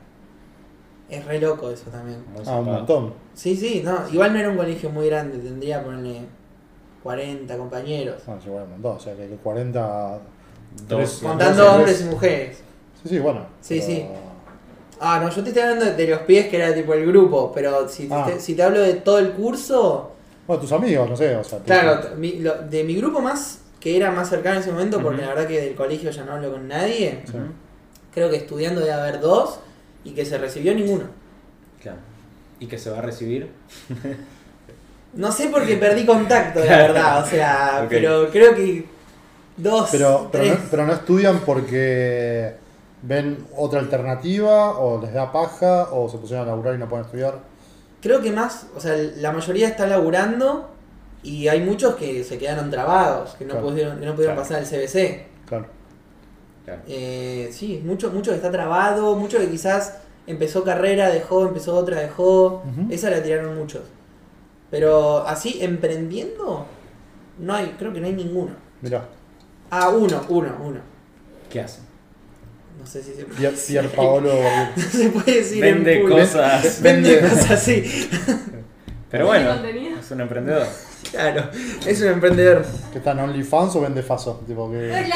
[SPEAKER 2] Es re loco eso también.
[SPEAKER 1] Ah, un montón.
[SPEAKER 2] Sí, sí, no, igual no era un colegio muy grande, tendría ponerle 40 compañeros.
[SPEAKER 1] Ah, sí, bueno, un montón. O sea, que 40.
[SPEAKER 3] Dos,
[SPEAKER 1] tres-
[SPEAKER 2] Contando
[SPEAKER 1] tres-
[SPEAKER 2] hombres y mujeres.
[SPEAKER 1] Sí, sí, bueno.
[SPEAKER 2] Sí,
[SPEAKER 1] pero-
[SPEAKER 2] sí. Ah, no, yo te estoy hablando de los pies que era tipo el grupo, pero si,
[SPEAKER 1] Ah.
[SPEAKER 2] te, si te hablo de todo el curso,
[SPEAKER 1] Bueno, tus amigos, no sé. O sea,
[SPEAKER 2] claro, mi- lo- de mi grupo más, que era más cercano en ese momento, porque la verdad que del colegio ya no hablo con nadie,
[SPEAKER 1] Sí.
[SPEAKER 2] Creo que estudiando debe haber dos y que se recibió ninguno.
[SPEAKER 3] Claro. ¿Y que se va a recibir?
[SPEAKER 2] No sé porque perdí contacto, la verdad, o sea, pero creo que dos,
[SPEAKER 1] Pero, pero,
[SPEAKER 2] tres.
[SPEAKER 1] no, pero no estudian porque ven otra alternativa o les da paja o se pusieron a laburar y no pueden estudiar.
[SPEAKER 2] Creo que más, o sea, la mayoría está laburando y hay muchos que se quedaron trabados, que no
[SPEAKER 1] Claro.
[SPEAKER 2] pudieron, que no pudieron
[SPEAKER 3] Claro.
[SPEAKER 2] pasar el CBC.
[SPEAKER 1] Claro.
[SPEAKER 3] Claro.
[SPEAKER 2] Eh, sí, mucho, mucho que está trabado, mucho que quizás empezó carrera, dejó, empezó otra, dejó. Esa la tiraron muchos. Pero así, emprendiendo, no hay, creo que no hay ninguno.
[SPEAKER 1] Mirá.
[SPEAKER 2] Ah, uno, uno, uno.
[SPEAKER 3] ¿Qué hace?
[SPEAKER 2] No sé si se puede
[SPEAKER 1] Pier,
[SPEAKER 2] decir.
[SPEAKER 1] Pier Paolo.
[SPEAKER 2] No se puede decir en
[SPEAKER 3] Vende cosas.
[SPEAKER 2] Vende
[SPEAKER 1] Vende-
[SPEAKER 2] cosas así.
[SPEAKER 3] Pero bueno, es un emprendedor.
[SPEAKER 2] Claro, es un emprendedor.
[SPEAKER 1] ¿Que está en OnlyFans o vende Faso? Tipo que...
[SPEAKER 5] Eh,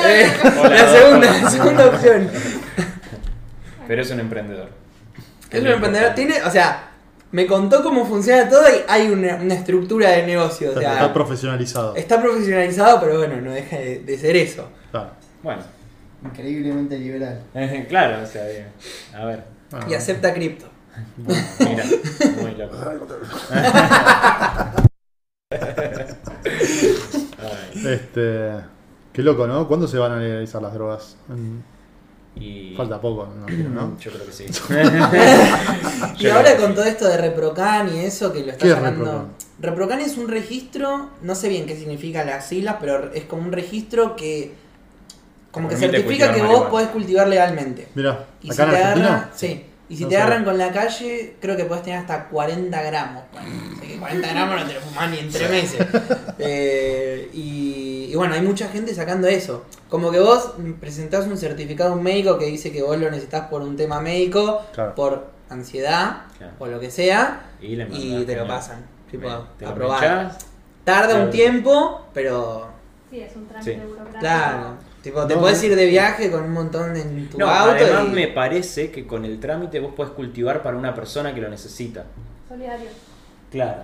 [SPEAKER 2] la segunda, la segunda opción.
[SPEAKER 3] Pero es un emprendedor.
[SPEAKER 2] Es un emprendedor, tiene, o sea, me contó cómo funciona todo y hay una, una estructura de negocio. O
[SPEAKER 1] Está,
[SPEAKER 2] sea,
[SPEAKER 1] está profesionalizado.
[SPEAKER 2] está profesionalizado, pero bueno, no deja de, de ser eso.
[SPEAKER 1] Claro.
[SPEAKER 3] Bueno,
[SPEAKER 4] Increíblemente liberal.
[SPEAKER 3] claro, o sea, bien. a ver.
[SPEAKER 1] Bueno,
[SPEAKER 2] Y acepta cripto.
[SPEAKER 3] Mira, muy loco. Ay,
[SPEAKER 1] Este. Qué loco, ¿no? ¿Cuándo se van a legalizar las drogas?
[SPEAKER 3] Y...
[SPEAKER 1] Falta poco, imagino, ¿no?
[SPEAKER 3] Yo creo que sí.
[SPEAKER 2] Y ahora con todo esto de Reprocan y eso que lo está
[SPEAKER 1] ¿Qué es
[SPEAKER 2] sacando.
[SPEAKER 1] Reprocan?
[SPEAKER 2] Reprocan es un registro, no sé bien qué significan las siglas, pero es como un registro que como que certifica que vos podés cultivar legalmente.
[SPEAKER 1] Mira,
[SPEAKER 2] Y
[SPEAKER 1] acá
[SPEAKER 2] si
[SPEAKER 1] en
[SPEAKER 2] te
[SPEAKER 1] Argentina.
[SPEAKER 2] agarran, sí. Y si
[SPEAKER 1] No
[SPEAKER 2] te
[SPEAKER 1] sé.
[SPEAKER 2] agarran con la calle, creo que podés tener hasta 40 gramos. Bueno, así que 40 gramos no te lo fumás ni en 3 meses. Eh, y, y bueno, hay mucha gente sacando eso. Como que vos presentás un certificado a un médico que dice que vos lo necesitas por un tema médico,
[SPEAKER 1] Claro.
[SPEAKER 2] por ansiedad
[SPEAKER 3] Claro.
[SPEAKER 2] o lo que sea,
[SPEAKER 3] Y, le
[SPEAKER 2] y
[SPEAKER 3] mandás
[SPEAKER 2] te lo pasan. Tipo,
[SPEAKER 3] lo
[SPEAKER 2] aprobado.
[SPEAKER 3] pinchás,
[SPEAKER 2] Tarda un tiempo, pero
[SPEAKER 5] Sí, es un trámite
[SPEAKER 3] Sí.
[SPEAKER 5] burocrático.
[SPEAKER 2] claro. Tipo, te
[SPEAKER 1] No, no.
[SPEAKER 2] ir de viaje con un montón en tu
[SPEAKER 3] No,
[SPEAKER 2] auto.
[SPEAKER 3] además
[SPEAKER 2] y-
[SPEAKER 3] me parece que con el trámite vos podés cultivar para una persona que lo necesita.
[SPEAKER 5] Solidario.
[SPEAKER 3] Claro.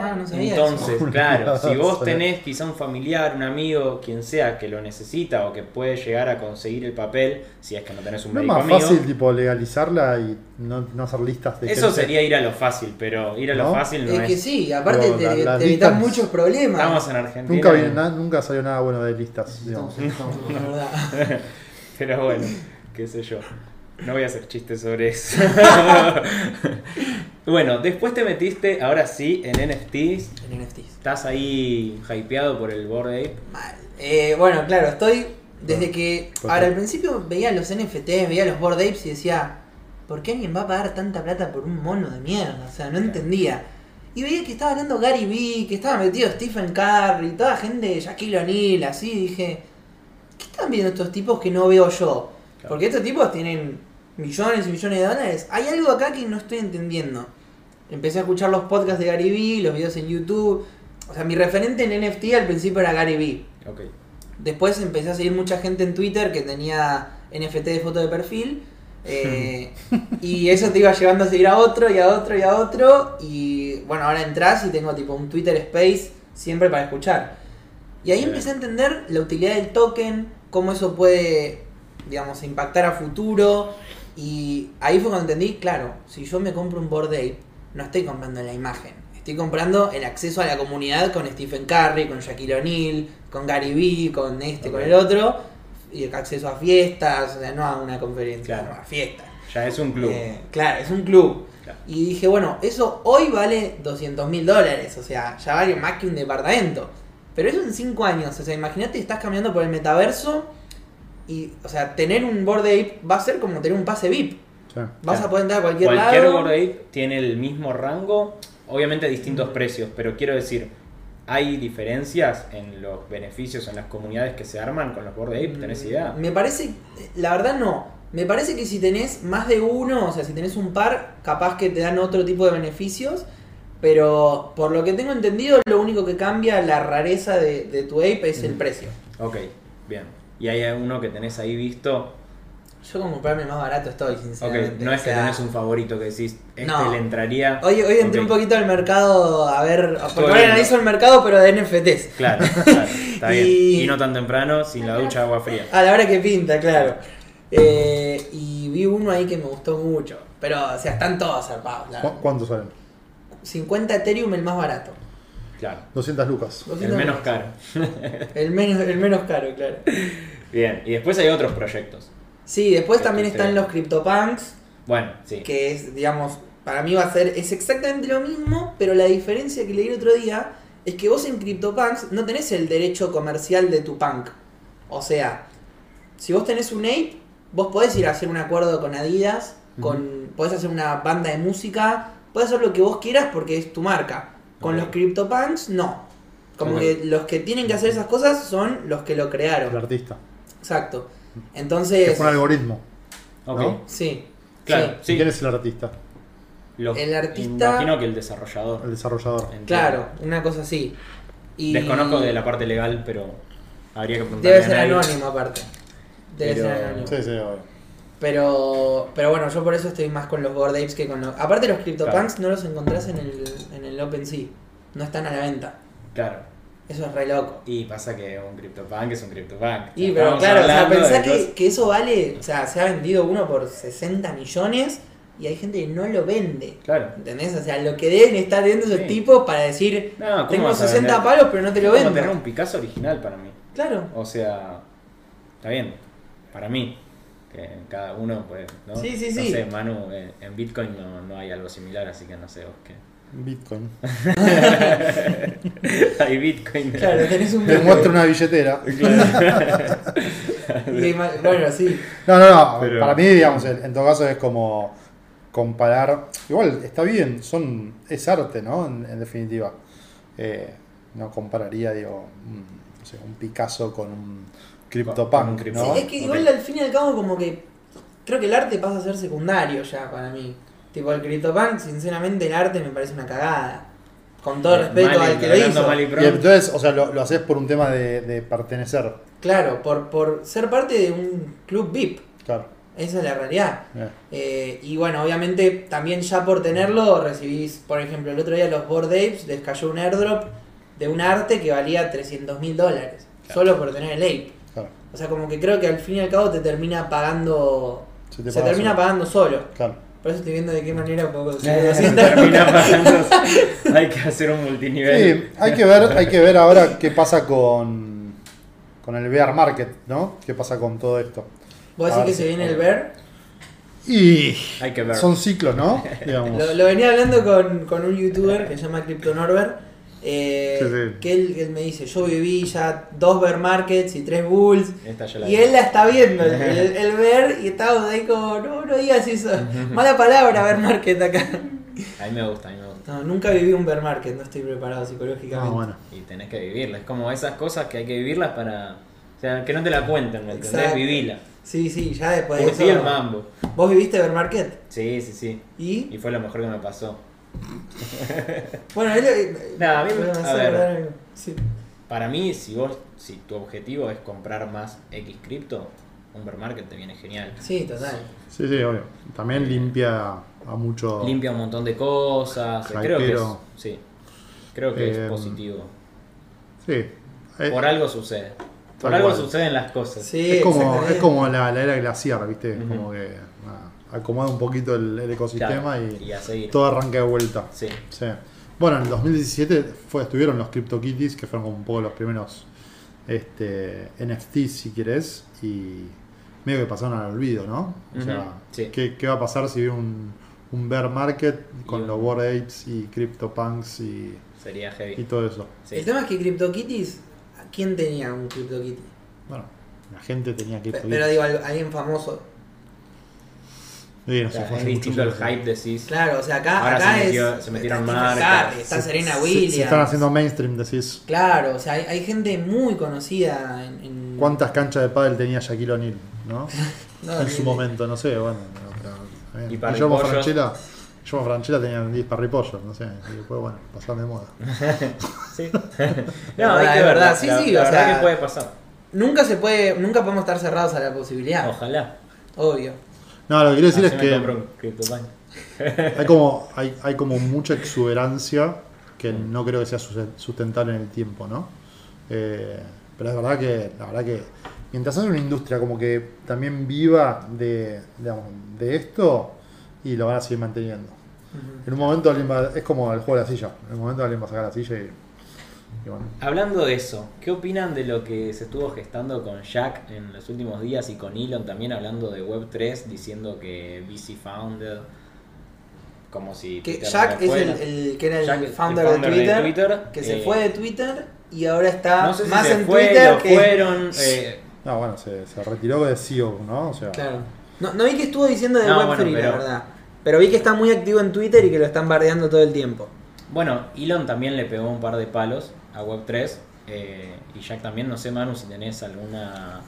[SPEAKER 2] Ah, no sabía.
[SPEAKER 3] Entonces,
[SPEAKER 1] eso.
[SPEAKER 3] claro, si vos tenés quizá un familiar, un amigo, quien sea que lo necesita o que puede llegar a conseguir el papel, si es que no tenés un
[SPEAKER 1] ¿No es
[SPEAKER 3] médico
[SPEAKER 1] más
[SPEAKER 3] amigo,
[SPEAKER 1] fácil tipo legalizarla y no, no hacer listas de
[SPEAKER 3] eso
[SPEAKER 1] gente?
[SPEAKER 3] sería ir a lo fácil, pero ir a lo
[SPEAKER 1] ¿No?
[SPEAKER 3] fácil no
[SPEAKER 2] Es
[SPEAKER 3] es.
[SPEAKER 2] que sí, aparte
[SPEAKER 1] Pero
[SPEAKER 2] te,
[SPEAKER 1] la-
[SPEAKER 2] te evitas
[SPEAKER 1] listas-
[SPEAKER 2] muchos problemas.
[SPEAKER 3] Estamos en Argentina.
[SPEAKER 1] Nunca, viene nada- nunca salió nada bueno de listas. digamos.
[SPEAKER 4] Estamos- estamos-
[SPEAKER 2] La verdad.
[SPEAKER 3] Pero bueno, qué sé yo. No voy a hacer chistes sobre eso. bueno, después te metiste, ahora sí, en NFTs.
[SPEAKER 2] En NFTs.
[SPEAKER 3] Estás ahí hypeado por el Bored Ape.
[SPEAKER 2] Mal. Eh, bueno, claro, estoy desde que.
[SPEAKER 1] ¿Por
[SPEAKER 2] Ahora, al principio veía los NFTs, veía los Bored Apes y decía, ¿por qué alguien va a pagar tanta plata por un mono de mierda? O sea, no entendía. Y veía que estaba hablando Gary Vee, que estaba metido Stephen Curry, toda gente de Shaquille O'Neal, así. dije, ¿qué están viendo estos tipos que no veo yo?
[SPEAKER 3] Claro.
[SPEAKER 2] Porque estos tipos tienen millones y millones de dólares. Hay algo acá que no estoy entendiendo. Empecé a escuchar los podcasts de Gary Vee, los videos en YouTube. O sea, mi referente en NFT al principio era Gary Vee.
[SPEAKER 3] Ok.
[SPEAKER 2] Después empecé a seguir mucha gente en Twitter que tenía NFT de foto de perfil. eh, y eso te iba llevando a seguir a otro y a otro y a otro. Y bueno, ahora entras y tengo tipo un Twitter Space siempre para escuchar. Y ahí
[SPEAKER 3] Bien.
[SPEAKER 2] empecé a entender la utilidad del token, cómo eso puede, digamos, impactar a futuro. Y ahí fue cuando entendí, claro, si yo me compro un Bored Ape, no estoy comprando la imagen. Estoy comprando el acceso a la comunidad con Stephen Curry, con Shaquille O'Neal, con Gary Vee, con este, con el otro. Y acceso a fiestas, o sea, no a una conferencia,
[SPEAKER 3] Claro.
[SPEAKER 2] no, a fiestas.
[SPEAKER 3] Ya es un club.
[SPEAKER 2] Eh, claro, es un club.
[SPEAKER 3] Claro.
[SPEAKER 2] Y dije, bueno, eso hoy vale 200 mil dólares, o sea, ya vale más que un departamento. Pero eso en 5 años, o sea, imagínate, estás caminando por el metaverso y, o sea, tener un board ape va a ser como tener un pase VIP.
[SPEAKER 1] Sí.
[SPEAKER 2] Vas
[SPEAKER 3] Claro.
[SPEAKER 2] a poder entrar a cualquier,
[SPEAKER 3] Cualquier
[SPEAKER 2] lado.
[SPEAKER 3] Bored Ape tiene el mismo rango, obviamente a distintos precios, pero quiero decir, hay diferencias en los beneficios en las comunidades que se arman con los Bored Ape, ¿tenés idea?
[SPEAKER 2] Me parece, la verdad no. Me parece que si tenés más de uno, o sea, si tenés un par, capaz que te dan otro tipo de beneficios. Pero por lo que tengo entendido, lo único que cambia la rareza de, de tu ape es el precio.
[SPEAKER 3] Ok, bien. ¿Y hay uno que tenés ahí visto?
[SPEAKER 2] Yo con comprarme más barato estoy,
[SPEAKER 3] Ok,
[SPEAKER 2] sinceramente.
[SPEAKER 3] no es
[SPEAKER 2] o
[SPEAKER 3] que
[SPEAKER 2] sea,
[SPEAKER 3] tenés un favorito que decís, este
[SPEAKER 2] No.
[SPEAKER 3] le entraría.
[SPEAKER 2] Hoy, hoy entré un poquito al mercado a ver. Porque ahora analizo el mercado, pero de NFTs.
[SPEAKER 3] Claro, claro, está bien.
[SPEAKER 2] Y-
[SPEAKER 3] Y no tan temprano, sin la ducha agua fría.
[SPEAKER 2] A la hora que pinta, claro. Eh, y vi uno ahí que me gustó mucho. Pero, o sea, están todos zarpados. la
[SPEAKER 1] ¿Cu-
[SPEAKER 2] verdad.
[SPEAKER 1] ¿Cuántos salen?
[SPEAKER 2] 50 Ethereum el más barato.
[SPEAKER 3] Claro.
[SPEAKER 1] 200 lucas.
[SPEAKER 2] 200
[SPEAKER 3] El menos caro.
[SPEAKER 2] El menos, el menos caro, claro.
[SPEAKER 3] Bien, y después hay otros proyectos.
[SPEAKER 2] Sí, después
[SPEAKER 3] Que
[SPEAKER 2] también están los CryptoPunks,
[SPEAKER 3] Bueno, sí.
[SPEAKER 2] que es, digamos, para mí va a ser, es exactamente lo mismo, pero la diferencia que leí el otro día es que vos en CryptoPunks no tenés el derecho comercial de tu punk. O sea, si vos tenés un ape, vos podés ir a hacer un acuerdo con Adidas, con, podés hacer una banda de música, podés hacer lo que vos quieras porque es tu marca. Con los CryptoPunks, no. Como que los que tienen que hacer esas cosas son los que lo
[SPEAKER 1] El
[SPEAKER 2] crearon.
[SPEAKER 1] artista.
[SPEAKER 2] Exacto.
[SPEAKER 1] Que
[SPEAKER 2] Entonces,
[SPEAKER 1] fue un algoritmo.
[SPEAKER 3] Ok.
[SPEAKER 1] ¿no?
[SPEAKER 2] sí.
[SPEAKER 3] Claro,
[SPEAKER 2] sí.
[SPEAKER 1] ¿Quién es el artista?
[SPEAKER 3] Los-
[SPEAKER 2] El artista-
[SPEAKER 3] Imagino que el desarrollador.
[SPEAKER 1] El desarrollador.
[SPEAKER 3] Entiendo.
[SPEAKER 2] Claro, una cosa así. Y
[SPEAKER 3] Desconozco de la parte legal, pero habría que preguntarle
[SPEAKER 2] Debe
[SPEAKER 3] a
[SPEAKER 2] ser
[SPEAKER 3] nadie.
[SPEAKER 2] anónimo aparte. Debe
[SPEAKER 3] Pero-
[SPEAKER 2] ser anónimo.
[SPEAKER 1] Sí, sí, obvio.
[SPEAKER 2] Pero, pero bueno, yo por eso estoy más con los Bored Apes que con los... Aparte los CryptoPunks no los encontrás en el, en el OpenSea. No están a la venta.
[SPEAKER 3] Claro.
[SPEAKER 2] Eso es re loco.
[SPEAKER 3] Y pasa que un CryptoPunk es un CryptoPunk.
[SPEAKER 2] Y pero
[SPEAKER 3] estamos
[SPEAKER 2] claro, o sea, pensá que,
[SPEAKER 3] cosas-
[SPEAKER 2] que eso vale, o sea, se ha vendido uno por 60 millones y hay gente que no lo vende.
[SPEAKER 3] Claro.
[SPEAKER 2] ¿Entendés? O sea, lo que deben estar viendo esos
[SPEAKER 3] Sí.
[SPEAKER 2] tipos para decir,
[SPEAKER 3] No, ¿cómo
[SPEAKER 2] tengo
[SPEAKER 3] vas a
[SPEAKER 2] 60
[SPEAKER 3] vender?
[SPEAKER 2] palos pero no te lo
[SPEAKER 3] Es como
[SPEAKER 2] vendo.
[SPEAKER 3] tener un Picasso original para mí.
[SPEAKER 2] Claro.
[SPEAKER 3] O sea, está bien, para mí, que cada uno puede, ¿no?
[SPEAKER 2] Sí, sí,
[SPEAKER 3] No
[SPEAKER 2] sí.
[SPEAKER 3] sé, Manu, en Bitcoin no, no hay algo similar, así que no sé vos qué.
[SPEAKER 1] Bitcoin.
[SPEAKER 3] hay Bitcoin.
[SPEAKER 2] Claro, tenés un
[SPEAKER 1] Me muestra una billetera.
[SPEAKER 2] Y hay ma- Bueno, sí.
[SPEAKER 1] No, no, no.
[SPEAKER 3] Pero-
[SPEAKER 1] Para mí, digamos, en, todo caso es como comparar. Igual, está bien, son es arte, ¿no? En, en definitiva. Eh, no compararía, digo, un, no sé, un Picasso con un
[SPEAKER 3] Con
[SPEAKER 1] CryptoPunk,
[SPEAKER 3] Crypto-
[SPEAKER 1] ¿no?
[SPEAKER 2] Sí, es que igual al fin y al cabo como que creo que el arte pasa a ser secundario ya para mí. Tipo el CryptoPunk, sinceramente el arte me parece una cagada. Con todo respeto
[SPEAKER 3] Mal
[SPEAKER 2] al que lo hizo.
[SPEAKER 3] y
[SPEAKER 1] entonces, o sea, lo, lo haces por un tema de, de pertenecer.
[SPEAKER 2] Claro, por, por ser parte de un club VIP.
[SPEAKER 1] Claro.
[SPEAKER 2] Esa es la realidad.
[SPEAKER 1] Eh,
[SPEAKER 2] Eh, y bueno, obviamente también ya por tenerlo recibís, por ejemplo, el otro día los Bored Apes les cayó un airdrop de un arte que valía 300 mil dólares.
[SPEAKER 3] Claro.
[SPEAKER 2] Solo por tener el ape. O sea, como que creo que al fin y al cabo te termina pagando...
[SPEAKER 1] Se
[SPEAKER 2] Se,
[SPEAKER 1] te paga
[SPEAKER 2] termina
[SPEAKER 1] solo.
[SPEAKER 2] pagando solo.
[SPEAKER 1] Claro.
[SPEAKER 2] Por eso estoy viendo de qué manera puedo conseguir
[SPEAKER 3] Eh,
[SPEAKER 2] 200
[SPEAKER 3] termina pagando. hay que hacer un multinivel.
[SPEAKER 1] Sí, hay que ver, hay que ver ahora qué pasa con, con el bear market, ¿no? ¿Qué pasa con todo esto?
[SPEAKER 2] ¿Vos
[SPEAKER 1] A
[SPEAKER 2] decís
[SPEAKER 1] ver
[SPEAKER 2] que
[SPEAKER 1] si-
[SPEAKER 2] se viene el ver?
[SPEAKER 1] Y
[SPEAKER 3] Hay que ver.
[SPEAKER 1] son ciclos, ¿no? Digamos.
[SPEAKER 2] Lo, lo venía hablando con, con un youtuber que se llama Crypto Norbert. Eh,
[SPEAKER 1] Sí, sí.
[SPEAKER 2] Que él, él me dice: Yo viví ya dos bear markets y tres bulls. Y
[SPEAKER 3] vi.
[SPEAKER 2] él la está viendo, el, el, el ver, y estaba ahí como: No, no digas eso. Mala palabra, bear market acá.
[SPEAKER 3] A mí me gusta, a mí me gusta.
[SPEAKER 2] No, nunca viví un bear market, no estoy preparado psicológicamente.
[SPEAKER 1] Ah, bueno.
[SPEAKER 3] Y tenés que vivirla. Es como esas cosas que hay que vivirlas para. O sea, que no te la cuenten, ¿me entendés?
[SPEAKER 2] Exacto.
[SPEAKER 3] Vivila.
[SPEAKER 2] Sí, sí, ya después de
[SPEAKER 3] el mambo.
[SPEAKER 2] ¿Vos viviste bear market?
[SPEAKER 3] Sí, sí, sí.
[SPEAKER 2] ¿Y?
[SPEAKER 3] Y fue lo mejor que me pasó.
[SPEAKER 2] Bueno, él. eh,
[SPEAKER 3] a mí me-
[SPEAKER 2] me
[SPEAKER 3] a ver.
[SPEAKER 2] Sí.
[SPEAKER 3] Para mí, si vos, si tu objetivo es comprar más X cripto, un bear market te viene genial.
[SPEAKER 2] sí, total.
[SPEAKER 1] Sí, sí, obvio. También limpia a mucho.
[SPEAKER 3] Limpia un montón de cosas.
[SPEAKER 1] Hypero.
[SPEAKER 3] Creo que es, sí. Creo que
[SPEAKER 1] Eh,
[SPEAKER 3] es positivo.
[SPEAKER 1] Sí. Eh,
[SPEAKER 3] Por algo sucede. Por algo
[SPEAKER 1] cual.
[SPEAKER 3] suceden las cosas.
[SPEAKER 2] Sí,
[SPEAKER 1] es como, es como la, la era glaciar, ¿viste?
[SPEAKER 3] Ujú.
[SPEAKER 1] Como que acomoda un poquito el, el ecosistema
[SPEAKER 3] Claro,
[SPEAKER 1] y
[SPEAKER 3] y a seguir.
[SPEAKER 1] todo arranca de vuelta.
[SPEAKER 3] Sí.
[SPEAKER 1] Sí. Bueno, en el 2017 fue, estuvieron los CryptoKitties, que fueron como un poco los primeros este, NFTs, si querés, y medio que pasaron al olvido, ¿no? O sea,
[SPEAKER 3] sí.
[SPEAKER 1] ¿qué, qué va a pasar si viene un, un bear market con los Bored Apes y CryptoPunks y,
[SPEAKER 3] Sería
[SPEAKER 1] y
[SPEAKER 3] heavy.
[SPEAKER 1] todo eso?
[SPEAKER 3] Sí.
[SPEAKER 2] El tema es que CryptoKitties, ¿a quién tenía un CryptoKitty?
[SPEAKER 1] Bueno, la gente tenía CryptoKitties.
[SPEAKER 2] Pero digo, al- alguien famoso.
[SPEAKER 1] Sí, no
[SPEAKER 3] O sea,
[SPEAKER 1] fue
[SPEAKER 3] es distinto el hype, decís.
[SPEAKER 2] Claro, o sea, acá,
[SPEAKER 3] Ahora
[SPEAKER 2] acá
[SPEAKER 3] se metió-
[SPEAKER 2] es.
[SPEAKER 3] se metieron
[SPEAKER 2] está
[SPEAKER 3] marcas.
[SPEAKER 2] Está
[SPEAKER 1] Se-
[SPEAKER 2] Serena
[SPEAKER 1] se-
[SPEAKER 2] Williams.
[SPEAKER 1] Se están haciendo mainstream, decís.
[SPEAKER 2] Claro, o sea, hay, hay gente muy conocida en. en-
[SPEAKER 1] ¿Cuántas canchas de pádel tenía Shaquille O'Neal? ¿no?
[SPEAKER 2] No,
[SPEAKER 1] en su momento, no sé, bueno. no, pero.
[SPEAKER 3] Y.
[SPEAKER 1] Guillermo Franchella, Guillermo Franchella tenía 10 parripollos, no sé. Y después, bueno, pasaron de moda.
[SPEAKER 3] Sí. No,
[SPEAKER 2] es
[SPEAKER 3] ver.
[SPEAKER 2] verdad, sí,
[SPEAKER 3] la-
[SPEAKER 2] sí,
[SPEAKER 3] la
[SPEAKER 2] o
[SPEAKER 3] verdad
[SPEAKER 2] sea-
[SPEAKER 3] que puede pasar.
[SPEAKER 2] Nunca se puede. Nunca podemos estar cerrados a la posibilidad.
[SPEAKER 3] Ojalá.
[SPEAKER 2] Obvio.
[SPEAKER 1] No, lo que quiero decir
[SPEAKER 3] Así
[SPEAKER 1] es
[SPEAKER 3] me
[SPEAKER 1] que hay como, hay, hay como mucha exuberancia que no creo que sea sus- sustentable en el tiempo, ¿no? Eh, pero es verdad que, la verdad que mientras haya una industria como que también viva de, digamos, de esto y lo van a seguir manteniendo. En un momento alguien va, es como el juego de la silla, en un momento alguien va a sacar la silla y, y bueno.
[SPEAKER 3] Hablando de eso, ¿qué opinan de lo que se estuvo gestando con Jack en los últimos días y con Elon también hablando de Web3, diciendo que VC Founded, como si
[SPEAKER 2] Que
[SPEAKER 3] Twitter
[SPEAKER 2] Jack
[SPEAKER 3] no
[SPEAKER 2] es el, el que era el,
[SPEAKER 3] Jack, el
[SPEAKER 2] founder,
[SPEAKER 3] founder
[SPEAKER 2] de,
[SPEAKER 3] de
[SPEAKER 2] Twitter, que se
[SPEAKER 3] eh,
[SPEAKER 2] fue de Twitter y ahora está
[SPEAKER 3] No sé si
[SPEAKER 2] más
[SPEAKER 3] se
[SPEAKER 2] en
[SPEAKER 3] fue,
[SPEAKER 2] Twitter
[SPEAKER 3] lo
[SPEAKER 2] que.
[SPEAKER 3] fueron. eh,
[SPEAKER 1] No, bueno, se, se retiró de CEO, ¿no? O sea,
[SPEAKER 2] Claro. No, no vi que estuvo diciendo de
[SPEAKER 3] No,
[SPEAKER 2] Web3,
[SPEAKER 3] bueno,
[SPEAKER 2] la verdad. Pero vi que está muy activo en Twitter y que lo están bardeando todo el tiempo.
[SPEAKER 3] bueno, Elon también le pegó un par de palos a Web3. eh, y Jack también, no sé, Manu, si tenés alguna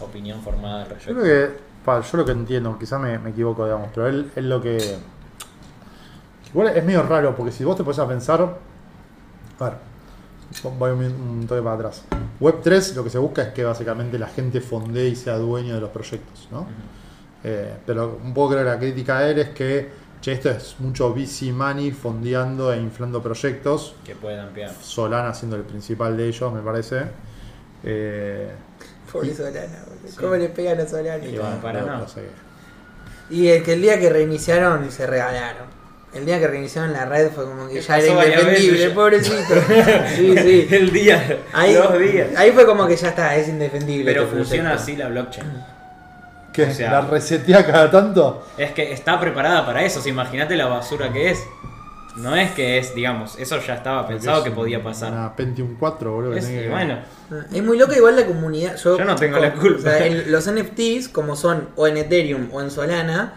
[SPEAKER 3] opinión formada al
[SPEAKER 1] Yo
[SPEAKER 3] respecto.
[SPEAKER 1] creo que, pa, yo lo que entiendo, quizás me, me equivoco, digamos, pero él es lo que. Igual es medio raro, porque si vos te pones a pensar. A ver, voy un, un toque para atrás. Web3 lo que se busca es que básicamente la gente fondee y sea dueño de los proyectos, ¿no? Eh, pero un poco creo que la crítica a él es que, che, esto es mucho VC money fondeando e inflando proyectos.
[SPEAKER 3] Que puede ampliar.
[SPEAKER 1] Solana siendo el principal de ellos, me parece. Eh,
[SPEAKER 2] Pobre Solana, boludo. ¿Cómo le pegan a Solana?
[SPEAKER 3] Y bueno, para
[SPEAKER 1] no.
[SPEAKER 2] Y el que el día que reiniciaron se regalaron. El día que reiniciaron la red fue como que
[SPEAKER 3] ¿Qué
[SPEAKER 2] ya era indefendible, pobrecito. Sí, sí.
[SPEAKER 3] El día,
[SPEAKER 2] Ahí,
[SPEAKER 3] dos días.
[SPEAKER 2] ahí fue como que ya está, es indefendible.
[SPEAKER 3] Pero
[SPEAKER 2] este
[SPEAKER 3] funciona así la blockchain.
[SPEAKER 1] ¿Qué?
[SPEAKER 3] O sea-
[SPEAKER 1] ¿La resetea cada tanto?
[SPEAKER 3] Es que está preparada para eso. o sea, Imagínate la basura que es. No es que es, digamos, eso ya estaba pensado
[SPEAKER 1] Es
[SPEAKER 3] que podía pasar.
[SPEAKER 1] Una Pentium 4, boludo.
[SPEAKER 3] Es-
[SPEAKER 1] que-
[SPEAKER 3] bueno,
[SPEAKER 2] Es muy loca igual la comunidad. Yo,
[SPEAKER 3] Yo no tengo la culpa.
[SPEAKER 2] o sea, el- los NFTs, como son o en Ethereum o en Solana,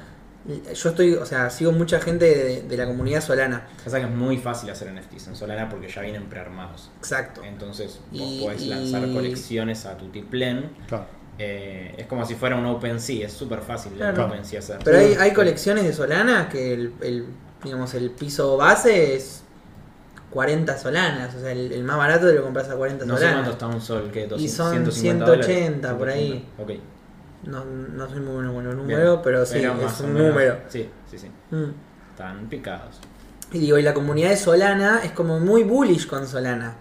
[SPEAKER 2] yo estoy, o sea, sigo mucha gente de, de la comunidad Solana.
[SPEAKER 3] pasa que es muy fácil hacer NFTs en Solana porque ya vienen prearmados.
[SPEAKER 2] Exacto.
[SPEAKER 3] Entonces vos
[SPEAKER 2] Y-
[SPEAKER 3] podés lanzar
[SPEAKER 2] y-
[SPEAKER 3] colecciones a tu tiplen.
[SPEAKER 1] Claro.
[SPEAKER 3] Eh, es como si fuera un OpenSea, es súper fácil de
[SPEAKER 2] Claro.
[SPEAKER 3] OpenSea hacer.
[SPEAKER 2] Pero hay, hay colecciones de Solana que el, el, digamos, el piso base es 40 Solanas. O sea, el, el más barato te lo compras a 40
[SPEAKER 3] No sé
[SPEAKER 2] Solanas.
[SPEAKER 3] cuánto está un sol, que
[SPEAKER 2] Y son
[SPEAKER 3] 150
[SPEAKER 2] 180
[SPEAKER 3] dólares.
[SPEAKER 2] por ahí.
[SPEAKER 3] Ok.
[SPEAKER 2] No, no soy muy bueno con los
[SPEAKER 3] bien.
[SPEAKER 2] números, pero sí, es un
[SPEAKER 3] menos.
[SPEAKER 2] número.
[SPEAKER 3] Sí, sí, sí.
[SPEAKER 2] Mm.
[SPEAKER 3] Están picados.
[SPEAKER 2] Y digo, y la comunidad de Solana es como muy bullish con Solana.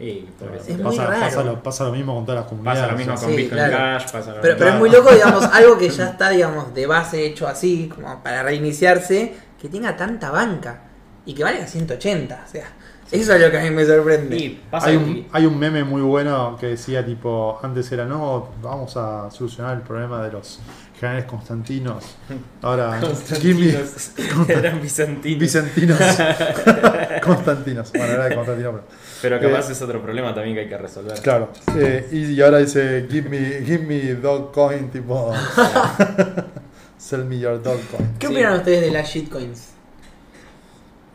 [SPEAKER 3] Y.
[SPEAKER 2] Es muy
[SPEAKER 1] pasa,
[SPEAKER 2] raro.
[SPEAKER 1] Pasa, lo, pasa lo mismo con todas las comunidades.
[SPEAKER 3] Pasa lo mismo
[SPEAKER 1] o sea,
[SPEAKER 3] con
[SPEAKER 2] Sí,
[SPEAKER 3] Bitcoin
[SPEAKER 2] claro.
[SPEAKER 3] Cash, pasa lo
[SPEAKER 2] Pero, es muy loco, digamos, algo que ya está, digamos, de base hecho así, como para reiniciarse, que tenga tanta banca y que valga 180. O sea, eso es lo que a mí me sorprende.
[SPEAKER 3] Y pasa
[SPEAKER 1] Hay un, hay un meme muy bueno que decía tipo, antes era no, vamos a solucionar el problema de los generales constantinos. Ahora,
[SPEAKER 3] Constantinos. Eran bizantinos.
[SPEAKER 1] Vicentinos. Constantinos. Bueno, era de Constantino, pero.
[SPEAKER 3] Pero capaz
[SPEAKER 1] Eh,
[SPEAKER 3] es otro problema también que hay que resolver.
[SPEAKER 1] Claro. Eh, y, y ahora dice, give me, give me dog coin, tipo. Sell me your dog coin.
[SPEAKER 2] ¿Qué
[SPEAKER 3] sí.
[SPEAKER 2] opinan ustedes de las shitcoins?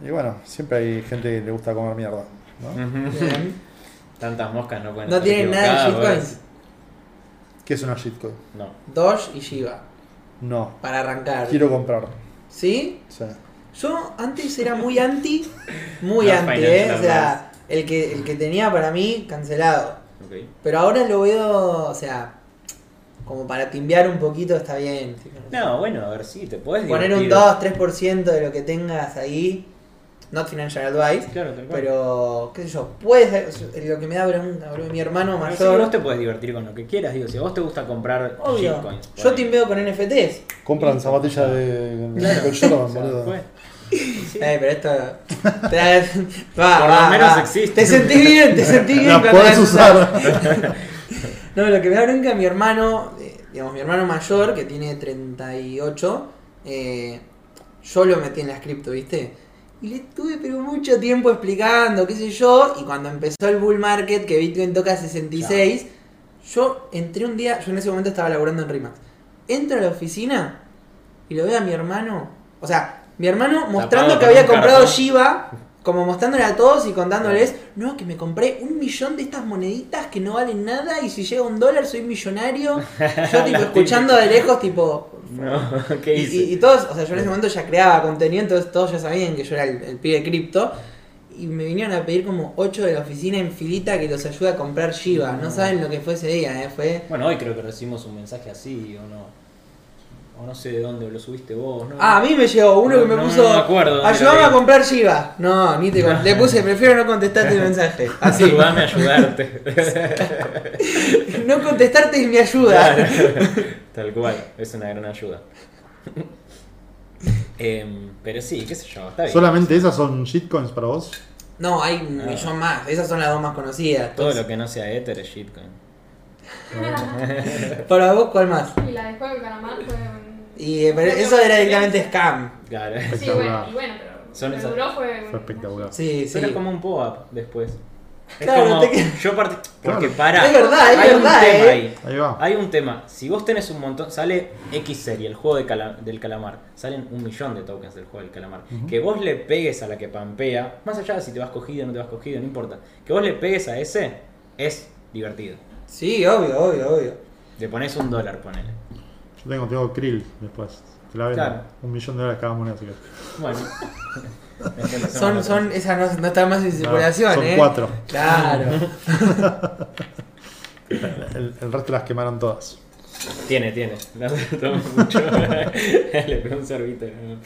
[SPEAKER 1] Y bueno, siempre hay gente que le gusta comer mierda. ¿no?
[SPEAKER 3] Tantas moscas no pueden
[SPEAKER 2] ¿No tienen nada de shitcoins?
[SPEAKER 1] ¿Qué es una shitcoin?
[SPEAKER 3] No.
[SPEAKER 2] Doge y Shiba,
[SPEAKER 1] No.
[SPEAKER 2] para arrancar.
[SPEAKER 1] Quiero comprar.
[SPEAKER 2] ¿Sí?
[SPEAKER 1] Sea,
[SPEAKER 2] Yo antes era muy anti, muy
[SPEAKER 3] No,
[SPEAKER 2] anti, ¿eh? O sea, el que, el que tenía para mí cancelado. Pero ahora lo veo, o sea, como para timbear un poquito está bien.
[SPEAKER 3] No, bueno, a ver, sí, te puedes
[SPEAKER 2] Poner un
[SPEAKER 3] divertir.
[SPEAKER 2] 2-3% de lo que tengas ahí. Not financial advice.
[SPEAKER 3] Claro, tal cual.
[SPEAKER 2] Pero, qué sé yo, puedes. Lo que me da bronca, bro, mi hermano mayor.
[SPEAKER 3] vos te puedes divertir con lo que quieras, digo, si a vos te gusta comprar
[SPEAKER 2] Obvio.
[SPEAKER 3] shitcoins.
[SPEAKER 2] Yo timbeo con NFTs.
[SPEAKER 1] compran zapatillas de
[SPEAKER 3] Claro.
[SPEAKER 1] Jordan,
[SPEAKER 3] O sea,
[SPEAKER 1] boludo.
[SPEAKER 3] Sí.
[SPEAKER 2] Eh, pero esto. te va,
[SPEAKER 3] Por lo menos
[SPEAKER 2] va.
[SPEAKER 3] existe.
[SPEAKER 2] Te sentí bien, te sentí bien.
[SPEAKER 1] La
[SPEAKER 2] la
[SPEAKER 1] usar.
[SPEAKER 2] No, lo que me da bronca mi hermano, eh, digamos, mi hermano mayor, que tiene 38, eh, yo lo metí en las cripto, ¿viste? Y le tuve pero mucho tiempo explicando, qué sé yo, y cuando empezó el bull market, que Bitcoin toca 66, yo entré un día, yo en ese momento estaba laburando en Rimax, entro a la oficina y lo veo a mi hermano, o sea, mi hermano mostrando
[SPEAKER 3] Tapado
[SPEAKER 2] que había comprado
[SPEAKER 3] cartón.
[SPEAKER 2] Shiba, como mostrándole a todos y contándoles, no, que me compré un millón de estas moneditas que no valen nada y si llega un dólar soy millonario. Yo tipo escuchando de lejos, tipo...
[SPEAKER 3] No, ¿qué
[SPEAKER 2] Y,
[SPEAKER 3] hice?
[SPEAKER 2] y- y todos, o sea, yo en ese momento ya creaba contenido, entonces todos ya sabían que yo era el, el pibe de cripto. Y me vinieron a pedir como 8 de la oficina en filita que los ayude a comprar Shiba. No saben lo que fue ese día, ¿eh? Fue...
[SPEAKER 3] Bueno, hoy creo que recibimos un mensaje así, o no. O no sé de dónde lo subiste vos, ¿no?
[SPEAKER 2] Ah, a mí me llegó uno
[SPEAKER 3] No,
[SPEAKER 2] que me
[SPEAKER 3] no,
[SPEAKER 2] puso...
[SPEAKER 3] no me acuerdo lo
[SPEAKER 2] a
[SPEAKER 3] vi".
[SPEAKER 2] comprar Shiba. No, ni te Le puse, prefiero no contestarte el mensaje. Así.
[SPEAKER 3] Ayúdame a ayudarte.
[SPEAKER 2] No contestarte es mi ayuda.
[SPEAKER 3] Claro. Tal cual, es una gran ayuda. Em, pero sí, qué sé yo, está bien.
[SPEAKER 1] ¿Solamente esas son shitcoins para vos?
[SPEAKER 2] No, hay un
[SPEAKER 3] Ah.
[SPEAKER 2] millón más. Esas son las dos más conocidas.
[SPEAKER 3] Todo
[SPEAKER 2] Entonces,
[SPEAKER 3] lo que no sea Ether es shitcoin.
[SPEAKER 2] Para vos, ¿cuál más?
[SPEAKER 5] Y la de Juego de Calamar fue.
[SPEAKER 2] Y, eh, pero eso era directamente scam.
[SPEAKER 3] Claro.
[SPEAKER 5] Sí,
[SPEAKER 1] Espectacular.
[SPEAKER 5] bueno, y bueno, pero
[SPEAKER 3] Son
[SPEAKER 5] lo que
[SPEAKER 3] esas-
[SPEAKER 5] duró fue...
[SPEAKER 1] Fue espectacular.
[SPEAKER 2] Sí, sí.
[SPEAKER 3] Pero es como un pop-up después. Es
[SPEAKER 2] Claro,
[SPEAKER 3] como.
[SPEAKER 2] te
[SPEAKER 3] Yo partí. Porque
[SPEAKER 1] Claro.
[SPEAKER 3] para.
[SPEAKER 2] Es verdad, es
[SPEAKER 3] hay
[SPEAKER 2] verdad,
[SPEAKER 3] un tema
[SPEAKER 2] eh.
[SPEAKER 3] ahí.
[SPEAKER 1] Ahí va.
[SPEAKER 3] Hay un tema. Si vos tenés un montón. Sale X serie, el juego de cala- del calamar. Salen un millón de tokens del juego del calamar. Que vos le pegues a la que pampea. Más allá de si te vas cogido o no te vas cogido, no importa. Que vos le pegues a ese es divertido.
[SPEAKER 2] Sí, obvio, obvio, obvio.
[SPEAKER 3] Le pones un dólar, ponele.
[SPEAKER 1] Yo tengo, tengo krill después. Te la vendo.
[SPEAKER 3] Claro.
[SPEAKER 1] Un millón de dólares cada moneda, así que.
[SPEAKER 3] Bueno.
[SPEAKER 2] Son, son, esas no, no están más en circulación,
[SPEAKER 1] son
[SPEAKER 2] ¿eh?
[SPEAKER 1] cuatro.
[SPEAKER 2] Claro.
[SPEAKER 1] El, el resto las quemaron todas.
[SPEAKER 3] Tiene, tiene. Mucho. Le pegó un sorbito. ¿no?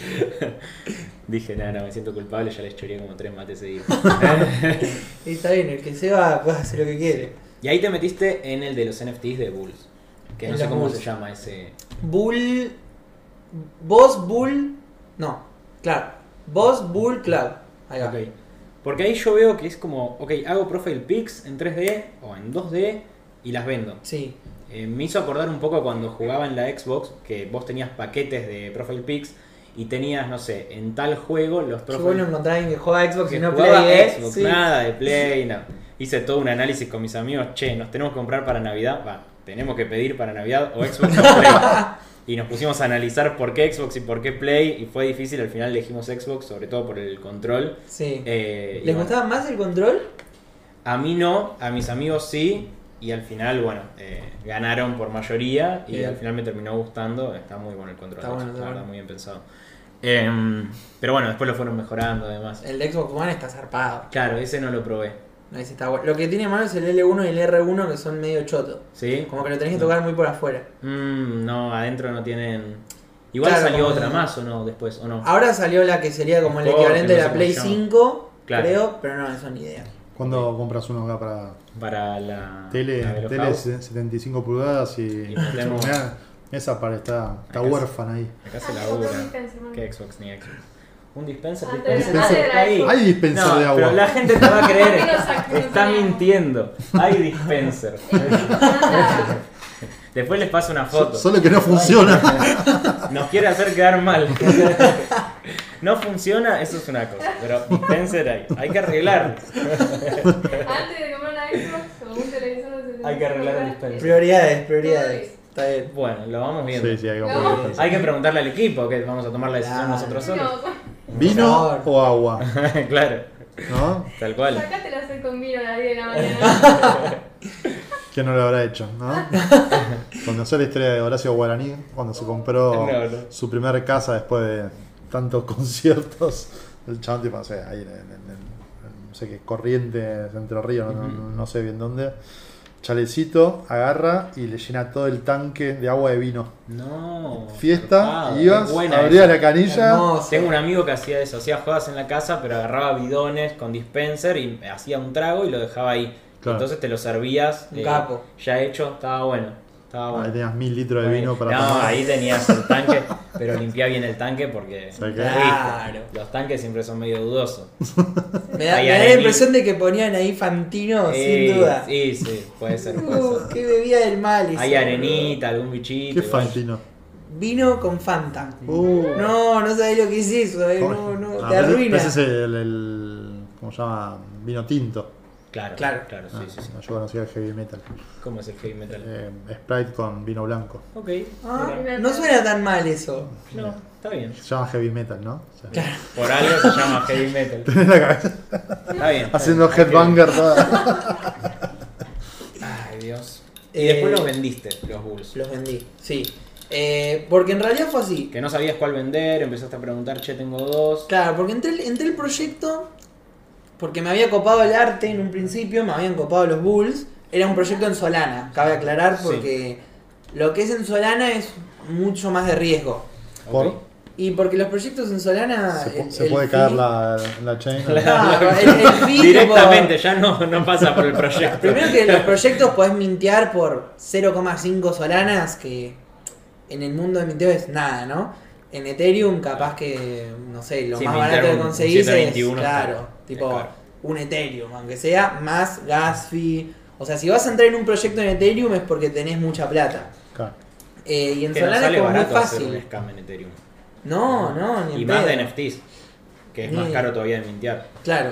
[SPEAKER 3] Dije, no, no, me siento culpable, ya les choré como tres mates seguidos.
[SPEAKER 2] Y está bien, el que se va puede hacer lo que quiere.
[SPEAKER 3] y ahí te metiste en el de los NFTs de Bulls. Que
[SPEAKER 2] En
[SPEAKER 3] no sé cómo
[SPEAKER 2] Bulls.
[SPEAKER 3] se llama ese.
[SPEAKER 2] Bull. Boss Bull. No, claro. Boss Bull Club. Ahí va.
[SPEAKER 3] Porque ahí yo veo que es como, ok, hago profile pics en 3D o en 2D y las vendo.
[SPEAKER 2] Sí.
[SPEAKER 3] Eh, me hizo acordar un poco cuando jugaba en la Xbox, que vos tenías paquetes de profile pics y tenías, no sé, en tal juego los profile
[SPEAKER 2] bueno encontrar a alguien que juega Xbox
[SPEAKER 3] que
[SPEAKER 2] y no Play.
[SPEAKER 3] Xbox,
[SPEAKER 2] Sí.
[SPEAKER 3] nada de Play, no. Hice todo un análisis con mis amigos, che, nos tenemos que comprar para Navidad, va, tenemos que pedir para Navidad o Xbox o Play. Y nos pusimos a analizar por qué Xbox y por qué Play, y fue difícil, al final elegimos Xbox, sobre todo por el control.
[SPEAKER 2] Sí.
[SPEAKER 3] Eh,
[SPEAKER 2] ¿Les
[SPEAKER 3] bueno,
[SPEAKER 2] gustaba más el control?
[SPEAKER 3] A mí no, a mis amigos sí, y al final, bueno, eh, ganaron por mayoría, y
[SPEAKER 2] Bien.
[SPEAKER 3] al final me terminó gustando, está muy bueno el control,
[SPEAKER 2] Está bueno, está bueno.
[SPEAKER 3] muy bien pensado. Em, pero bueno, después lo fueron mejorando además.
[SPEAKER 2] El de Xbox One está zarpado.
[SPEAKER 3] Claro, ese no lo probé.
[SPEAKER 2] Ese está bueno. Lo que tiene malo es el L1 y el R1 que son medio choto.
[SPEAKER 3] ¿Sí?
[SPEAKER 2] Como que lo tenés que tocar muy por afuera.
[SPEAKER 3] Mm, no, adentro no tienen. Igual
[SPEAKER 2] Claro,
[SPEAKER 3] salió otra más o no después, o no.
[SPEAKER 2] Ahora salió la que sería como el equivalente de la Play
[SPEAKER 3] se llama.
[SPEAKER 2] 5,
[SPEAKER 3] Claro.
[SPEAKER 2] creo, pero no, eso ni idea.
[SPEAKER 1] ¿Cuándo compras uno acá para
[SPEAKER 3] Para la.
[SPEAKER 1] tele,
[SPEAKER 3] la
[SPEAKER 1] tele
[SPEAKER 3] House.
[SPEAKER 1] 75 pulgadas y,
[SPEAKER 3] Y
[SPEAKER 1] esa para está, está
[SPEAKER 3] Acá
[SPEAKER 1] huérfana ahí.
[SPEAKER 3] Acá se
[SPEAKER 5] dispenser, man.
[SPEAKER 3] ¿Qué Xbox ni Xbox? Un dispenser,
[SPEAKER 5] Antes de
[SPEAKER 3] dispenser. ahí.
[SPEAKER 1] Hay dispenser
[SPEAKER 3] No,
[SPEAKER 1] de agua.
[SPEAKER 3] Pero la gente te va a creer. Está mintiendo. Hay dispenser. Después les paso una foto.
[SPEAKER 1] Solo que no funciona.
[SPEAKER 3] Nos quiere hacer quedar mal. No funciona, eso es una cosa. Pero dispenser hay. Hay que arreglar.
[SPEAKER 5] Antes de comprar una Xbox o un televisor de 75
[SPEAKER 3] Hay que arreglar el dispenser.
[SPEAKER 2] Prioridades, prioridades. Está bien.
[SPEAKER 3] Bueno, lo vamos viendo.
[SPEAKER 1] Sí, sí, hay que.
[SPEAKER 3] Hay preguntarle al equipo que vamos a tomar la decisión
[SPEAKER 2] Claro.
[SPEAKER 3] nosotros solos.
[SPEAKER 5] No,
[SPEAKER 1] ¿Vino o agua?
[SPEAKER 3] claro,
[SPEAKER 1] ¿No?
[SPEAKER 3] tal cual.
[SPEAKER 5] hacer con vino a las 10 de la mañana.
[SPEAKER 1] ¿Quién no lo habrá hecho? ¿no? Conoció la historia de Horacio Guaraní cuando se compró
[SPEAKER 3] No, no.
[SPEAKER 1] su primer casa después de tantos conciertos. El chabón, tipo, no sé, ahí en, en- en- en- no sé qué, Corrientes, Entre Ríos, no sé bien dónde. Chalecito, agarra y le llena todo el tanque de agua de vino.
[SPEAKER 3] No.
[SPEAKER 1] Fiesta, ibas, abrías
[SPEAKER 3] esa.
[SPEAKER 1] la canilla.
[SPEAKER 2] Hermoso.
[SPEAKER 3] Tengo un amigo que hacía eso, hacía jodas en la casa, pero agarraba bidones con dispenser y hacía un trago y lo dejaba ahí.
[SPEAKER 1] Claro.
[SPEAKER 3] Entonces te lo servías
[SPEAKER 2] Un
[SPEAKER 3] eh,
[SPEAKER 2] capo.
[SPEAKER 3] ya hecho, estaba bueno. Estaba
[SPEAKER 1] Ahí tenías mil litros de vino para
[SPEAKER 3] no,
[SPEAKER 1] tomar.
[SPEAKER 3] ahí tenías el tanque, pero limpia bien el tanque porque
[SPEAKER 1] ¿Sabes qué?
[SPEAKER 2] Claro.
[SPEAKER 3] los tanques siempre son medio dudosos.
[SPEAKER 2] Me da,
[SPEAKER 3] Hay
[SPEAKER 2] me da la impresión de que ponían ahí Fantino, sin duda.
[SPEAKER 3] Sí, sí, puede ser. Puede
[SPEAKER 2] Uh,
[SPEAKER 3] ser.
[SPEAKER 2] qué bebida del mal. esa,
[SPEAKER 3] Hay arenita, algún bichito.
[SPEAKER 1] ¿Qué
[SPEAKER 3] igual.
[SPEAKER 1] Fantino?
[SPEAKER 2] Vino con Fanta.
[SPEAKER 1] Uh,
[SPEAKER 2] No, no sabés lo que es eso, eh. no, no,
[SPEAKER 1] Ah,
[SPEAKER 2] te arruina.
[SPEAKER 1] Ese es el, el- ¿Cómo se llama? Vino tinto.
[SPEAKER 3] Claro,
[SPEAKER 2] Claro.
[SPEAKER 3] claro, sí,
[SPEAKER 1] Ah,
[SPEAKER 3] sí, sí.
[SPEAKER 1] no, yo conocía el heavy metal.
[SPEAKER 3] ¿Cómo es el heavy metal?
[SPEAKER 1] Eh, Sprite con vino blanco.
[SPEAKER 3] Ok,
[SPEAKER 2] Ah, no suena tan mal eso.
[SPEAKER 3] no, está bien.
[SPEAKER 1] Se llama heavy metal, ¿no? O sea,
[SPEAKER 3] Por algo se llama heavy metal.
[SPEAKER 1] tenés la cabeza
[SPEAKER 3] Está bien. está
[SPEAKER 1] haciendo
[SPEAKER 3] bien.
[SPEAKER 1] Headbanger toda.
[SPEAKER 3] Ay, Dios. Y
[SPEAKER 2] Eh,
[SPEAKER 3] después los vendiste, los Bulls.
[SPEAKER 2] Los vendí, sí. Eh, porque en realidad fue así.
[SPEAKER 3] Que no sabías cuál vender, empezaste a preguntar, che, tengo dos.
[SPEAKER 2] Claro, porque entré, el- entré el proyecto porque me había copado el arte en un principio, me habían copado los Bulls. Era un proyecto en Solana, cabe aclarar,
[SPEAKER 3] Sí.
[SPEAKER 2] porque lo que es en Solana es mucho más de riesgo.
[SPEAKER 1] Por-.
[SPEAKER 2] Y porque los proyectos en Solana.
[SPEAKER 1] Se, pu-
[SPEAKER 2] el-
[SPEAKER 1] se
[SPEAKER 2] el
[SPEAKER 1] puede
[SPEAKER 2] fee-
[SPEAKER 1] caer la, la chain.
[SPEAKER 2] Claro, el, el fee,
[SPEAKER 3] Directamente, ya no, no pasa por el proyecto.
[SPEAKER 2] Primero que los proyectos podés mintear por 0,5 solanas, que en el mundo de minteo es nada, ¿no? En Ethereum capaz que, no sé, lo
[SPEAKER 3] Sí,
[SPEAKER 2] más barato que
[SPEAKER 3] un
[SPEAKER 2] conseguís es,
[SPEAKER 3] 721
[SPEAKER 2] claro, tipo
[SPEAKER 3] es
[SPEAKER 2] un Ethereum, aunque sea más gas fee. O sea, si vas a entrar en un proyecto en Ethereum es porque tenés mucha plata.
[SPEAKER 1] Claro.
[SPEAKER 2] Eh, y en
[SPEAKER 3] que no
[SPEAKER 2] Solana es
[SPEAKER 3] sale
[SPEAKER 2] como muy
[SPEAKER 3] barato hacer un
[SPEAKER 2] fácil.
[SPEAKER 3] scam en Ethereum.
[SPEAKER 2] No, no, ni en
[SPEAKER 3] Y más
[SPEAKER 2] pedo.
[SPEAKER 3] de NFTs, que es más
[SPEAKER 2] Ni-
[SPEAKER 3] caro todavía de mintear.
[SPEAKER 2] Claro.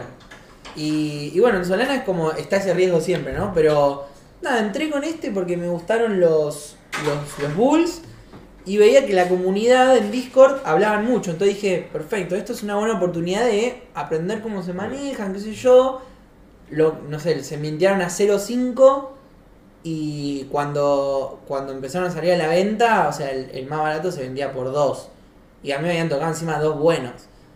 [SPEAKER 2] Y, y bueno, en Solana es como, está ese riesgo siempre, ¿no? Pero nada, entré con este porque me gustaron los, los, los Bulls y veía que la comunidad en Discord hablaban mucho. Entonces dije, perfecto, esto es una buena oportunidad de aprender cómo se manejan, qué sé yo. Lo, no sé, se mintearon a 0.5 y cuando, cuando empezaron a salir a la venta, o sea, el, el más barato se vendía por 2. Y a mí me habían tocado encima dos buenos.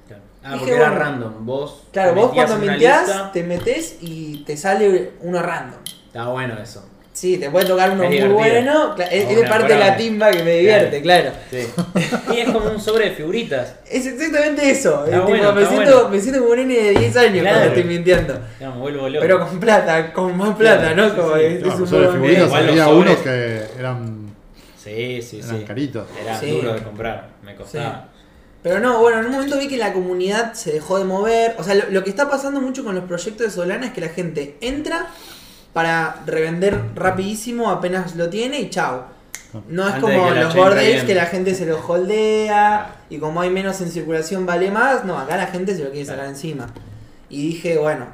[SPEAKER 3] Claro. Ah,
[SPEAKER 2] Dije,
[SPEAKER 3] porque era random. Vos
[SPEAKER 2] Claro, vos cuando minteás
[SPEAKER 3] lista.
[SPEAKER 2] te metes y te sale uno random.
[SPEAKER 3] Está bueno eso.
[SPEAKER 2] Sí, te puede tocar uno
[SPEAKER 3] Es
[SPEAKER 2] muy
[SPEAKER 3] divertido.
[SPEAKER 2] bueno. Es, parte de la timba que me divierte, claro.
[SPEAKER 3] Sí. Y es como un sobre de figuritas.
[SPEAKER 2] Es exactamente eso.
[SPEAKER 3] Está
[SPEAKER 2] tipo,
[SPEAKER 3] bueno,
[SPEAKER 2] me,
[SPEAKER 3] está
[SPEAKER 2] siento,
[SPEAKER 3] bueno.
[SPEAKER 2] me siento como un nene de 10 años
[SPEAKER 3] Claro.
[SPEAKER 2] cuando estoy mintiendo.
[SPEAKER 3] Ya, me vuelvo loco.
[SPEAKER 2] Pero con plata, con más plata,
[SPEAKER 3] Claro,
[SPEAKER 2] ¿no?
[SPEAKER 3] sí,
[SPEAKER 2] Como
[SPEAKER 3] sí.
[SPEAKER 2] es, es
[SPEAKER 1] Claro,
[SPEAKER 2] un
[SPEAKER 1] sobre
[SPEAKER 2] de-
[SPEAKER 1] figuritas había unos que eran,
[SPEAKER 3] Sí, sí,
[SPEAKER 1] eran
[SPEAKER 3] sí.
[SPEAKER 1] caritos.
[SPEAKER 3] Era
[SPEAKER 2] Sí.
[SPEAKER 3] duro de comprar, me costaba.
[SPEAKER 2] Pero no, bueno, en un momento vi que la comunidad se dejó de mover. O sea, lo, lo que está pasando mucho con los proyectos de Solana es que la gente entra para revender rapidísimo apenas lo tiene y chao. No es
[SPEAKER 3] Antes
[SPEAKER 2] como los
[SPEAKER 3] caliente.
[SPEAKER 2] que la gente se los holdea y como hay menos en circulación vale más. No, acá la gente se lo quiere sacar encima. Y dije, bueno,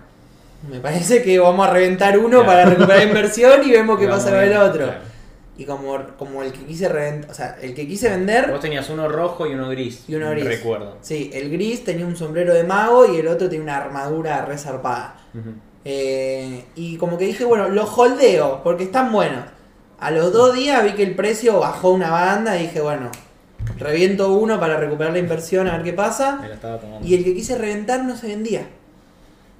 [SPEAKER 2] me parece que vamos a reventar uno
[SPEAKER 3] Claro.
[SPEAKER 2] para recuperar inversión y vemos qué pasa con el otro.
[SPEAKER 3] claro.
[SPEAKER 2] Y como, como el que quise reventar, o sea, el que quise vender...
[SPEAKER 3] Vos tenías uno rojo y uno gris.
[SPEAKER 2] Y uno gris.
[SPEAKER 3] Recuerdo.
[SPEAKER 2] Sí, el gris tenía un sombrero de mago y el otro tenía una armadura resarpada. Eh, y como que dije, bueno, los holdeo porque están buenos. A los dos días vi que el precio bajó una banda y dije, bueno, reviento uno para recuperar la inversión a ver qué pasa.
[SPEAKER 3] Me la estaba tomando.
[SPEAKER 2] Y el que quise reventar no se vendía.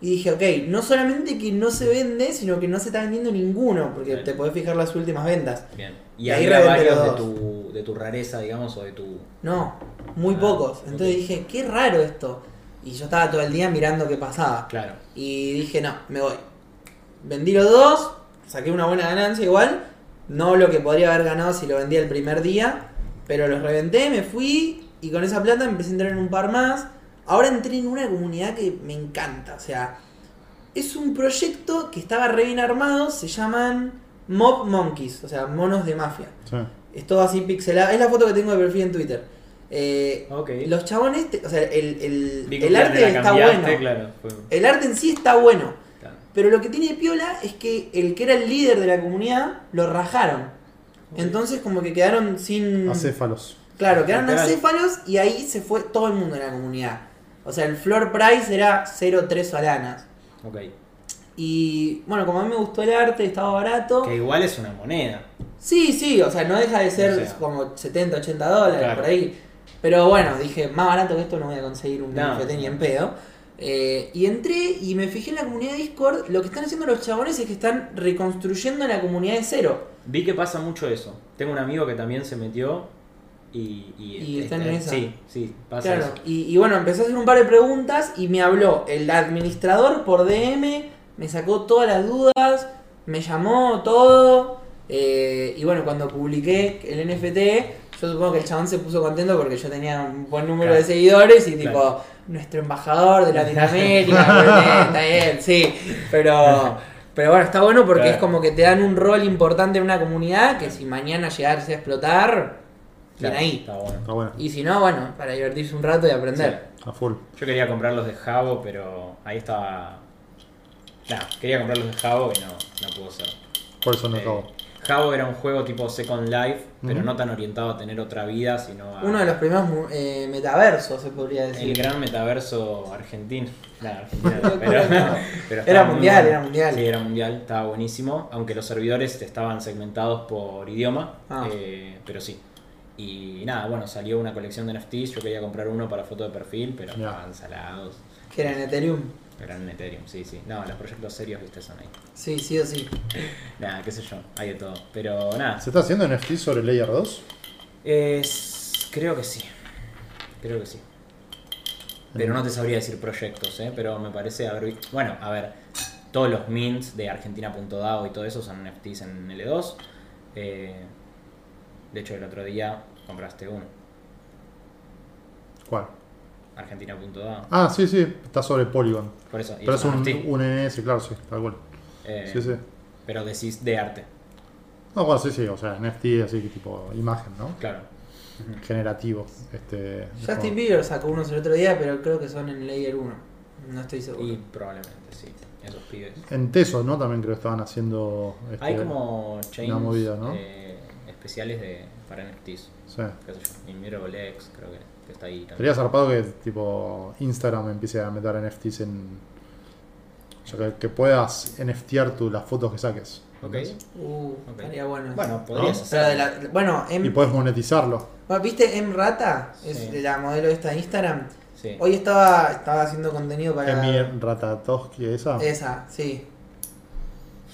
[SPEAKER 2] Y dije, ok, no solamente que no se vende, sino que no se está vendiendo ninguno, porque
[SPEAKER 3] Bien.
[SPEAKER 2] te podés fijar las últimas ventas.
[SPEAKER 3] Bien.
[SPEAKER 2] Y
[SPEAKER 3] Y
[SPEAKER 2] ahí
[SPEAKER 3] varios de tu, de tu rareza, digamos, o de tu.
[SPEAKER 2] No, muy
[SPEAKER 3] Ah,
[SPEAKER 2] pocos. Entonces dije, qué raro esto. Y yo estaba todo el día mirando qué pasaba.
[SPEAKER 3] Claro.
[SPEAKER 2] Y dije, no, me voy. Vendí los dos, saqué una buena ganancia igual. No lo que podría haber ganado si lo vendía el primer día. Pero los reventé, me fui y con esa plata empecé a entrar en un par más. Ahora entré en una comunidad que me encanta. O sea, es un proyecto que estaba re bien armado. Se llaman Mob Monkeys, o sea, monos de mafia.
[SPEAKER 1] Sí.
[SPEAKER 2] Es todo así pixelado. Es la foto que tengo de perfil en Twitter. Eh. Los chabones, te- o sea, el, el- el arte está bueno.
[SPEAKER 3] Claro, fue-
[SPEAKER 2] El arte en sí está bueno.
[SPEAKER 3] claro.
[SPEAKER 2] Pero lo que tiene de piola es que el que era el líder de la comunidad lo rajaron. Entonces como que quedaron sin...
[SPEAKER 1] Acéfalos.
[SPEAKER 2] Claro, quedaron
[SPEAKER 3] Literal.
[SPEAKER 2] acéfalos y ahí se fue todo el mundo de la comunidad. O sea, el floor price era 0.3 solanas.
[SPEAKER 3] Ok.
[SPEAKER 2] Y bueno, como a mí me gustó el arte, estaba barato.
[SPEAKER 3] Que igual es una moneda.
[SPEAKER 2] Sí, sí, o sea, no deja de ser
[SPEAKER 3] O sea.
[SPEAKER 2] como 70, 80 dólares
[SPEAKER 3] Claro.
[SPEAKER 2] por ahí. Pero bueno, dije, más barato que esto no voy a conseguir un
[SPEAKER 3] No.
[SPEAKER 2] NFT ni en pedo. Eh, y entré y me fijé en la comunidad de Discord. Lo que están haciendo los chabones es que están reconstruyendo la comunidad de cero.
[SPEAKER 3] Vi que pasa mucho eso. Tengo un amigo que también se metió y. Y,
[SPEAKER 2] Y están en esa.
[SPEAKER 3] Sí, sí, pasa
[SPEAKER 2] Claro,
[SPEAKER 3] eso.
[SPEAKER 2] y, y bueno, empecé a hacer un par de preguntas y me habló el administrador por DM, me sacó todas las dudas, me llamó todo. eh, y bueno, cuando publiqué el NFT, yo supongo que el chabón se puso contento porque yo tenía un buen número
[SPEAKER 3] Claro.
[SPEAKER 2] de seguidores y tipo,
[SPEAKER 3] Claro.
[SPEAKER 2] nuestro embajador de Latinoamérica, está bien, sí, pero, pero bueno, está bueno porque
[SPEAKER 3] Claro.
[SPEAKER 2] es como que te dan un rol importante en una comunidad que si mañana llegase a explotar,
[SPEAKER 3] Claro,
[SPEAKER 2] ahí.
[SPEAKER 3] Está bueno.
[SPEAKER 1] Está bueno.
[SPEAKER 2] Y si no, bueno, para divertirse un rato y aprender.
[SPEAKER 1] A full.
[SPEAKER 3] Yo quería comprar los de Jabo, pero ahí estaba. Nah, quería comprar los de Jabo y no, no pudo ser.
[SPEAKER 1] Por eso no
[SPEAKER 3] Eh,
[SPEAKER 1] acabo.
[SPEAKER 3] Jabo era un juego tipo Second Life, pero no tan orientado a tener otra vida, sino a.
[SPEAKER 2] Uno de los primeros eh, metaversos, se podría decir.
[SPEAKER 3] El gran metaverso argentino.
[SPEAKER 2] Locura,
[SPEAKER 3] pero,
[SPEAKER 2] Era
[SPEAKER 3] muy
[SPEAKER 2] mundial,
[SPEAKER 3] bueno.
[SPEAKER 2] era mundial.
[SPEAKER 3] Sí, era mundial, estaba buenísimo. Aunque los servidores estaban segmentados por idioma,
[SPEAKER 2] Ah.
[SPEAKER 3] eh, pero sí. Y nada, bueno, salió una colección de NFTs. Yo quería comprar uno para foto de perfil, pero estaban salados.
[SPEAKER 2] Que era en Ethereum.
[SPEAKER 3] Eran en Ethereum, sí, sí. No, los proyectos serios, viste, son ahí.
[SPEAKER 2] Sí, sí o sí.
[SPEAKER 3] Nada, qué sé yo, hay de todo. Pero nada,
[SPEAKER 1] ¿Se está haciendo NFT sobre Layer 2?
[SPEAKER 3] es... creo que sí. Creo que sí. Pero no te sabría decir proyectos, ¿eh? Pero me parece haber visto... Bueno, a ver, todos los mints de Argentina.dao y todo eso son NFTs en L2. Eh, de hecho, el otro día compraste uno,
[SPEAKER 1] ¿Cuál?
[SPEAKER 3] Argentina.dao.
[SPEAKER 1] Ah, sí, sí. Está sobre Polygon.
[SPEAKER 3] Por eso,
[SPEAKER 1] Pero es un, un NS, claro, sí, tal cual.
[SPEAKER 3] Eh,
[SPEAKER 1] Sí, sí.
[SPEAKER 3] Pero decís de arte,
[SPEAKER 1] No, bueno, sí, sí. O sea, NFT así que tipo imagen, ¿no?
[SPEAKER 3] claro.
[SPEAKER 1] Generativo. Este,
[SPEAKER 2] Justin
[SPEAKER 1] como-
[SPEAKER 2] Bieber sacó unos el otro día, pero creo que son en Layer 1. No estoy seguro.
[SPEAKER 3] Y probablemente, sí, esos pibes.
[SPEAKER 1] En Teso, ¿no? También creo que estaban haciendo. este,
[SPEAKER 3] Hay como chains
[SPEAKER 1] una movida, ¿no?
[SPEAKER 3] eh, especiales de, para NFTs.
[SPEAKER 1] Sí.
[SPEAKER 3] qué sé yo, creo que, que está ahí también.
[SPEAKER 1] Sería zarpado que tipo Instagram empiece a meter NFTs en. O sea, que, que puedas NFTear tu, las fotos que saques.
[SPEAKER 3] Ok.
[SPEAKER 2] Uh,
[SPEAKER 3] Ok.
[SPEAKER 2] estaría bueno.
[SPEAKER 3] Bueno, podrías
[SPEAKER 2] Pero de
[SPEAKER 3] hacer.
[SPEAKER 2] la- bueno,
[SPEAKER 1] Y puedes monetizarlo.
[SPEAKER 2] bueno, ¿viste M Rata? Es
[SPEAKER 3] Sí.
[SPEAKER 2] la modelo esta de Instagram.
[SPEAKER 3] Sí.
[SPEAKER 2] Hoy estaba, estaba haciendo contenido para.
[SPEAKER 1] Emi Ratatowski, esa.
[SPEAKER 2] Esa, sí.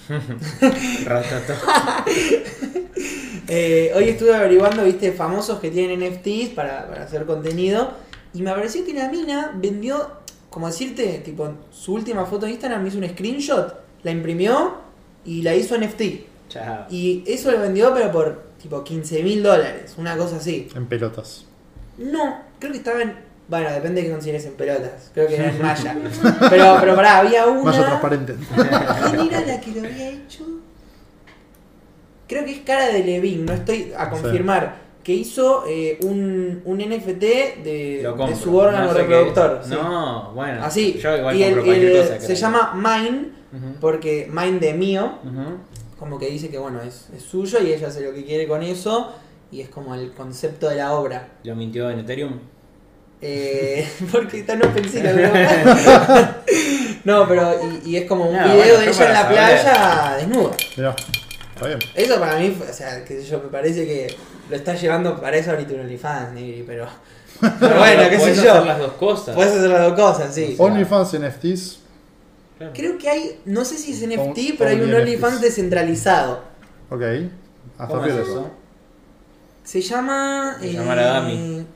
[SPEAKER 2] Eh, hoy estuve averiguando, viste, famosos que tienen NFTs para, para hacer contenido. Y me pareció que la mina vendió, como decirte, tipo, su última foto de Instagram hizo un screenshot, la imprimió y la hizo NFT.
[SPEAKER 3] Chao.
[SPEAKER 2] Y eso lo vendió, pero por tipo 15 mil dólares, una cosa así.
[SPEAKER 1] En pelotas.
[SPEAKER 2] No, creo que estaba en. Bueno, depende de qué consideres en pelotas. Creo que era en malla. Pero, pero pará, había una.
[SPEAKER 1] Malla transparente.
[SPEAKER 2] ¿Quién era la que lo había hecho? Creo que es cara de Levin, no estoy a confirmar. Que hizo eh, un, un NFT de, su órgano
[SPEAKER 3] No sé qué
[SPEAKER 2] reproductor. sí.
[SPEAKER 3] No, bueno.
[SPEAKER 2] Así.
[SPEAKER 3] Yo igual
[SPEAKER 2] y el-
[SPEAKER 3] cosa. que
[SPEAKER 2] se llama Mine, porque Mine de mío, como que dice que bueno, es, es suyo y ella hace lo que quiere con eso. Y es como el concepto de la obra.
[SPEAKER 3] Lo mintió en Ethereum.
[SPEAKER 2] Eh, porque está no pensé pero... No, pero y, y es como un
[SPEAKER 3] No,
[SPEAKER 2] video
[SPEAKER 3] bueno,
[SPEAKER 2] de
[SPEAKER 3] yo
[SPEAKER 2] ella en la
[SPEAKER 3] saber-
[SPEAKER 2] playa desnuda.
[SPEAKER 1] Mirá, está bien.
[SPEAKER 2] Eso para mí, o sea, qué sé yo, me parece que lo está llevando para eso ahorita un OnlyFans, Negri, pero... Pero bueno, qué sé
[SPEAKER 3] Podés
[SPEAKER 2] yo.
[SPEAKER 3] hacer las dos cosas.
[SPEAKER 2] Puedes hacer las dos cosas, sí.
[SPEAKER 1] OnlyFans NFTs.
[SPEAKER 3] Claro.
[SPEAKER 2] Creo que hay, no sé si es NFT, pero hay un. OnlyFans descentralizado.
[SPEAKER 1] Ok. Hasta
[SPEAKER 3] ¿Cómo es
[SPEAKER 1] pierdes.
[SPEAKER 3] eso?
[SPEAKER 2] Se llama...
[SPEAKER 3] Se
[SPEAKER 2] eh,
[SPEAKER 3] llama la Dami.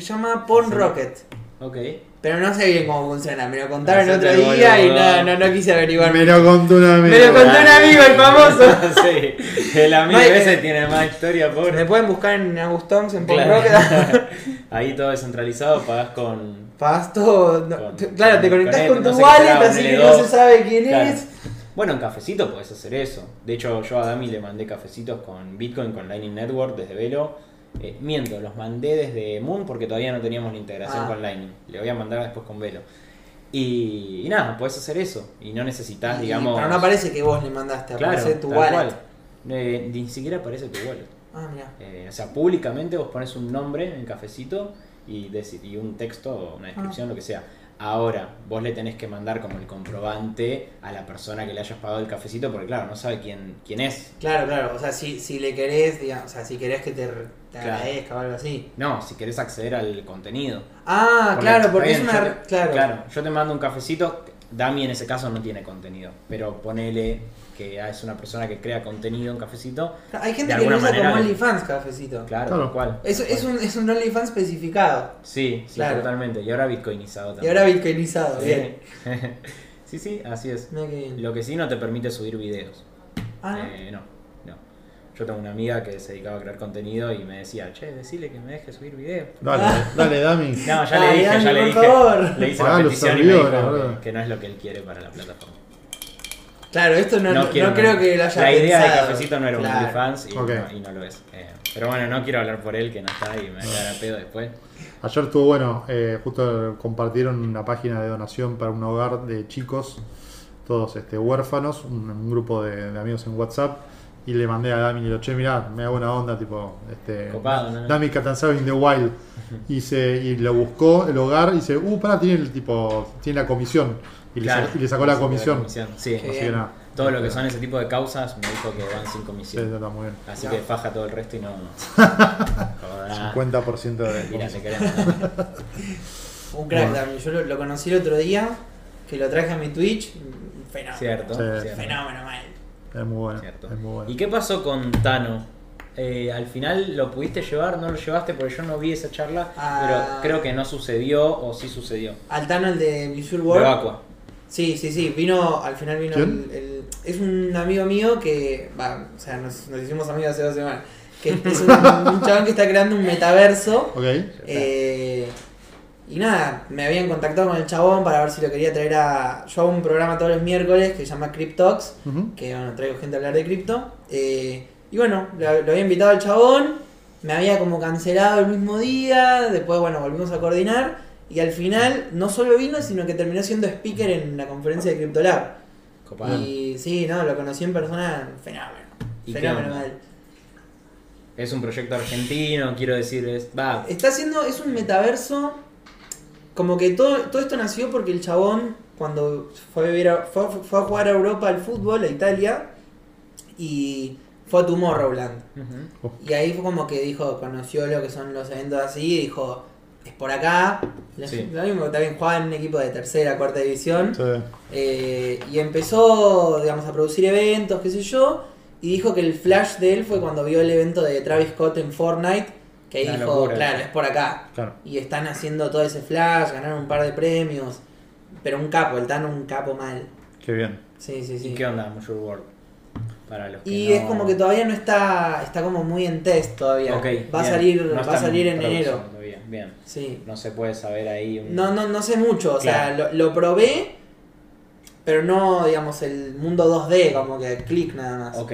[SPEAKER 2] Se llama Porn
[SPEAKER 3] Sí.
[SPEAKER 2] Rocket.
[SPEAKER 3] Ok.
[SPEAKER 2] Pero no sé bien cómo funciona, me lo contaron el otro día y no, no, no quise averiguar.
[SPEAKER 1] Me lo contó una
[SPEAKER 2] Me
[SPEAKER 1] amiga.
[SPEAKER 2] lo contó un amigo, el famoso.
[SPEAKER 3] sí. El amigo
[SPEAKER 2] hay-
[SPEAKER 3] ese tiene más historia,
[SPEAKER 2] Me
[SPEAKER 3] pobre.
[SPEAKER 2] pueden buscar en Agustonx, en Porn
[SPEAKER 3] Claro.
[SPEAKER 2] Rocket.
[SPEAKER 3] Ahí todo descentralizado, pagás con.
[SPEAKER 2] Pagas todo. no,
[SPEAKER 3] Con-
[SPEAKER 2] te- claro, te
[SPEAKER 3] con-
[SPEAKER 2] conectás
[SPEAKER 3] con
[SPEAKER 2] con, tu wallet, así
[SPEAKER 3] un
[SPEAKER 2] que
[SPEAKER 3] L2.
[SPEAKER 2] no se sabe quién
[SPEAKER 3] Claro.
[SPEAKER 2] es.
[SPEAKER 3] Bueno, en cafecito puedes hacer eso. De hecho, yo a Dami le mandé cafecitos con Bitcoin, con Lightning Network desde Velo. Eh, miento, los mandé desde Moon porque todavía no teníamos la integración
[SPEAKER 2] Ah.
[SPEAKER 3] con Lightning. Le voy a mandar después con Velo. Y, y nada, puedes hacer eso. Y no necesitas, digamos.
[SPEAKER 2] Pero no aparece que vos le mandaste,
[SPEAKER 3] claro,
[SPEAKER 2] aparece tu
[SPEAKER 3] tal
[SPEAKER 2] wallet.
[SPEAKER 3] cual. Eh, ni siquiera aparece tu wallet.
[SPEAKER 2] Ah, mira.
[SPEAKER 3] Eh, o sea, públicamente vos pones un nombre en cafecito y, y un texto o una descripción, lo que sea. Ahora, vos le tenés que mandar como el comprobante a la persona que le hayas pagado el cafecito, porque claro, no sabe quién, quién es.
[SPEAKER 2] Claro, claro. O sea, si, si le querés, digamos, o sea, si querés que te, te
[SPEAKER 3] Claro.
[SPEAKER 2] agradezca o algo así.
[SPEAKER 3] No, si querés acceder al contenido.
[SPEAKER 2] Ah,
[SPEAKER 3] Porque,
[SPEAKER 2] claro, porque es una.
[SPEAKER 3] yo te-
[SPEAKER 2] claro.
[SPEAKER 3] yo te mando un cafecito. Dami en ese caso no tiene contenido, pero ponele que es una persona que crea contenido en cafecito.
[SPEAKER 2] Hay gente que lo usa como OnlyFans, cafecito.
[SPEAKER 3] Claro,
[SPEAKER 1] Claro.
[SPEAKER 3] cual.
[SPEAKER 2] Es, es, un, es un OnlyFans especificado.
[SPEAKER 3] Sí, sí,
[SPEAKER 2] Claro.
[SPEAKER 3] totalmente. Y ahora bitcoinizado
[SPEAKER 2] Y
[SPEAKER 3] también.
[SPEAKER 2] ahora bitcoinizado,
[SPEAKER 3] Sí.
[SPEAKER 2] bien.
[SPEAKER 3] sí, sí, así es.
[SPEAKER 2] Bien.
[SPEAKER 3] Lo que sí no te permite subir videos.
[SPEAKER 2] Ah.
[SPEAKER 3] Eh, no. Yo tengo una amiga que se dedicaba a crear contenido y me decía, che, decile que me deje subir videos.
[SPEAKER 1] Dale,
[SPEAKER 2] Ah.
[SPEAKER 1] dale, Dami.
[SPEAKER 3] No, ya
[SPEAKER 2] Dale,
[SPEAKER 3] le dije,
[SPEAKER 2] Dani,
[SPEAKER 3] ya le
[SPEAKER 2] por
[SPEAKER 3] dije.
[SPEAKER 2] favor.
[SPEAKER 3] Le hice
[SPEAKER 1] Pagá
[SPEAKER 3] la petición y me dijo que, que no es lo que él quiere para la plataforma.
[SPEAKER 2] Claro, esto no, no,
[SPEAKER 3] quiero-
[SPEAKER 2] creo que lo haya
[SPEAKER 3] La idea de
[SPEAKER 2] pensado.
[SPEAKER 3] Cafecito no era un. OnlyFans y, no, y no lo es. Eh, pero bueno, no quiero hablar por él, que no está y me va a pedo después.
[SPEAKER 1] Ayer estuvo bueno, eh, justo compartieron una página de donación para un hogar de chicos, todos este, huérfanos, un, un grupo de, de amigos en WhatsApp, y le mandé a Dami y le digo, che, mirá, me da buena onda, tipo, este,
[SPEAKER 3] Copado, ¿no?
[SPEAKER 1] Dami Catanzaro in the Wild, y, se, y lo buscó el hogar, y dice, uh, pará, tiene el tipo, tiene la comisión, y, le,
[SPEAKER 3] Claro.
[SPEAKER 1] y le sacó la comisión.
[SPEAKER 3] Sí,
[SPEAKER 2] Qué
[SPEAKER 1] Así
[SPEAKER 2] bien.
[SPEAKER 1] que nada,
[SPEAKER 3] todo lo que son ese tipo de causas me dijo que van sin
[SPEAKER 1] sí,
[SPEAKER 3] comisión.
[SPEAKER 1] está muy bien.
[SPEAKER 3] Así que faja todo el resto y no. Joder.
[SPEAKER 1] 50% de
[SPEAKER 3] Mira, te
[SPEAKER 1] comisión.
[SPEAKER 3] queremos.
[SPEAKER 2] Un crack
[SPEAKER 1] Bueno.
[SPEAKER 2] también. Yo lo, lo conocí el otro día, que lo traje a mi Twitch. Fenómeno.
[SPEAKER 3] Cierto,
[SPEAKER 1] Sí.
[SPEAKER 3] cierto.
[SPEAKER 2] Fenómeno, mal.
[SPEAKER 1] Es muy bueno,
[SPEAKER 3] Cierto.
[SPEAKER 1] es muy bueno.
[SPEAKER 3] ¿Y qué pasó con Tano? Eh, al final lo pudiste llevar, no lo llevaste porque yo no vi esa charla,
[SPEAKER 2] Ah.
[SPEAKER 3] pero creo que no sucedió o sí sucedió.
[SPEAKER 2] Altano, el de Visual
[SPEAKER 3] De
[SPEAKER 2] World.
[SPEAKER 3] Aqua.
[SPEAKER 2] Sí, sí, sí. Vino, al final vino el, el- Es un amigo mío que. Va, o sea, nos, nos hicimos amigos hace dos semanas. Que es un, un chabón que está creando un metaverso.
[SPEAKER 1] Ok,
[SPEAKER 2] Eh, y nada, me habían contactado con el chabón para ver si lo quería traer a. Yo hago un programa todos los miércoles que se llama Cryptox, que bueno, traigo gente a hablar de cripto. Eh, y bueno, lo, lo había invitado al chabón, me había como cancelado el mismo día, después bueno, volvimos a coordinar. Y al final no solo vino, sino que terminó siendo speaker en la conferencia de CryptoLab.
[SPEAKER 3] Copado.
[SPEAKER 2] Y sí, no, lo conocí en persona, fenómeno.
[SPEAKER 3] ¿Y
[SPEAKER 2] Fenómeno mal.
[SPEAKER 3] Es un proyecto argentino, quiero decir, es. Va,
[SPEAKER 2] Está haciendo, es un metaverso. Como que todo, todo esto nació porque el chabón, cuando fue a, vivir a- fue, fue a jugar a Europa al fútbol, a Italia, y fue a Tomorrowland.
[SPEAKER 3] ujú.
[SPEAKER 2] Y ahí fue como que dijo, conoció lo que son los eventos así, y dijo, es por acá. Lo,
[SPEAKER 3] Sí.
[SPEAKER 2] lo mismo, también jugaba en un equipo de tercera, cuarta división.
[SPEAKER 1] Sí.
[SPEAKER 2] Eh, y empezó, digamos, a producir eventos, qué sé yo. Y dijo que el flash de él fue cuando vio el evento de Travis Scott en Fortnite. Que
[SPEAKER 3] Una
[SPEAKER 2] dijo,
[SPEAKER 3] locura.
[SPEAKER 2] claro, es por acá.
[SPEAKER 1] Claro.
[SPEAKER 2] Y están haciendo todo ese flash, ganaron un par de premios. Pero un capo, el Tano un capo mal.
[SPEAKER 1] Qué bien.
[SPEAKER 2] Sí, sí, sí.
[SPEAKER 3] ¿Y qué onda, Major World? Para los que
[SPEAKER 2] Y
[SPEAKER 3] no-
[SPEAKER 2] es como que todavía no está, está como muy en test todavía. Va a salir,
[SPEAKER 3] No
[SPEAKER 2] va a salir en enero.
[SPEAKER 3] todavía. Bien.
[SPEAKER 2] Sí.
[SPEAKER 3] No se puede saber ahí. un-
[SPEAKER 2] No, no, no sé mucho, o sea, lo, lo probé, pero no, digamos, el mundo 2D, como que clic nada más.
[SPEAKER 3] Ok.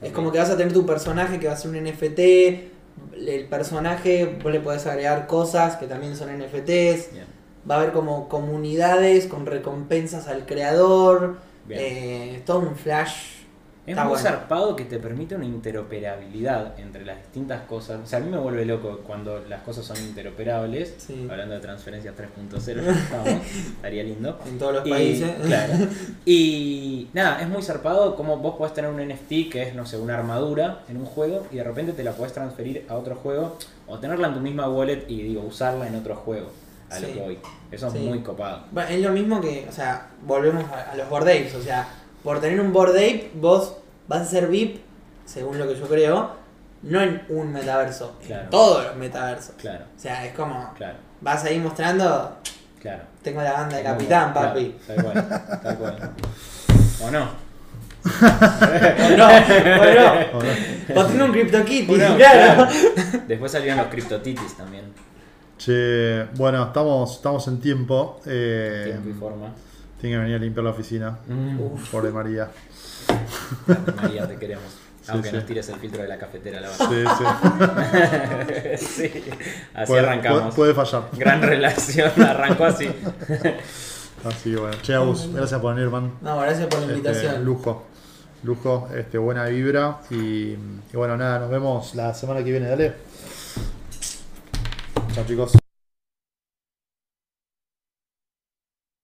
[SPEAKER 2] Es como que vas a tener tu personaje que va a ser un NFT, el personaje vos le podés agregar cosas que también son NFTs,
[SPEAKER 3] Bien.
[SPEAKER 2] va a haber como comunidades con recompensas al creador, eh, todo un flash.
[SPEAKER 3] Es
[SPEAKER 2] Está
[SPEAKER 3] muy
[SPEAKER 2] bueno.
[SPEAKER 3] zarpado que te permite una interoperabilidad entre las distintas cosas. O sea, a mí me vuelve loco cuando las cosas son interoperables.
[SPEAKER 2] Sí.
[SPEAKER 3] Hablando de transferencias 3.0, ya estamos. Estaría lindo.
[SPEAKER 2] En todos los
[SPEAKER 3] Y,
[SPEAKER 2] países.
[SPEAKER 3] Claro. Y nada, es muy zarpado como vos podés tener un NFT que es, no sé, una armadura en un juego y de repente te la podés transferir a otro juego o tenerla en tu misma wallet y digo, usarla en otro juego. A lo que voy. Eso es muy copado.
[SPEAKER 2] Bueno, es lo mismo que, o sea, volvemos a, a los board apes, o sea, por tener un board ape, vos vas a ser VIP, según lo que yo creo, no en un metaverso,
[SPEAKER 3] Claro.
[SPEAKER 2] en todos los metaversos.
[SPEAKER 3] Claro,
[SPEAKER 2] O sea, es como,
[SPEAKER 3] claro,
[SPEAKER 2] vas ahí mostrando,
[SPEAKER 3] claro.
[SPEAKER 2] tengo la banda de capitán,
[SPEAKER 3] claro,
[SPEAKER 2] papi.
[SPEAKER 3] tal cual, tal cual. ¿O no?
[SPEAKER 2] O no, o no. O tengo un CryptoKitty,
[SPEAKER 3] ¿O no?
[SPEAKER 2] claro.
[SPEAKER 3] Después salieron los CryptoTitis también.
[SPEAKER 1] Che, bueno, estamos, estamos en tiempo. Eh,
[SPEAKER 3] Tiempo y forma.
[SPEAKER 1] tiene que venir a limpiar la oficina.
[SPEAKER 3] Mm.
[SPEAKER 1] Pobre María.
[SPEAKER 3] María, te queremos.
[SPEAKER 1] Sí,
[SPEAKER 3] Aunque
[SPEAKER 1] sí.
[SPEAKER 3] nos tires el filtro de la cafetera, la
[SPEAKER 1] Sí,
[SPEAKER 3] verdad.
[SPEAKER 1] sí.
[SPEAKER 3] sí. Así
[SPEAKER 1] Puede,
[SPEAKER 3] arrancamos.
[SPEAKER 1] puede- puede fallar.
[SPEAKER 3] Gran relación, arrancó así.
[SPEAKER 1] Así que bueno. Che, Agus, gracias por venir, man.
[SPEAKER 2] No, gracias por la
[SPEAKER 1] Este,
[SPEAKER 2] invitación.
[SPEAKER 1] lujo. Lujo, este, buena vibra. Y, y bueno, nada, nos vemos la semana que viene. Dale. Chao, chicos.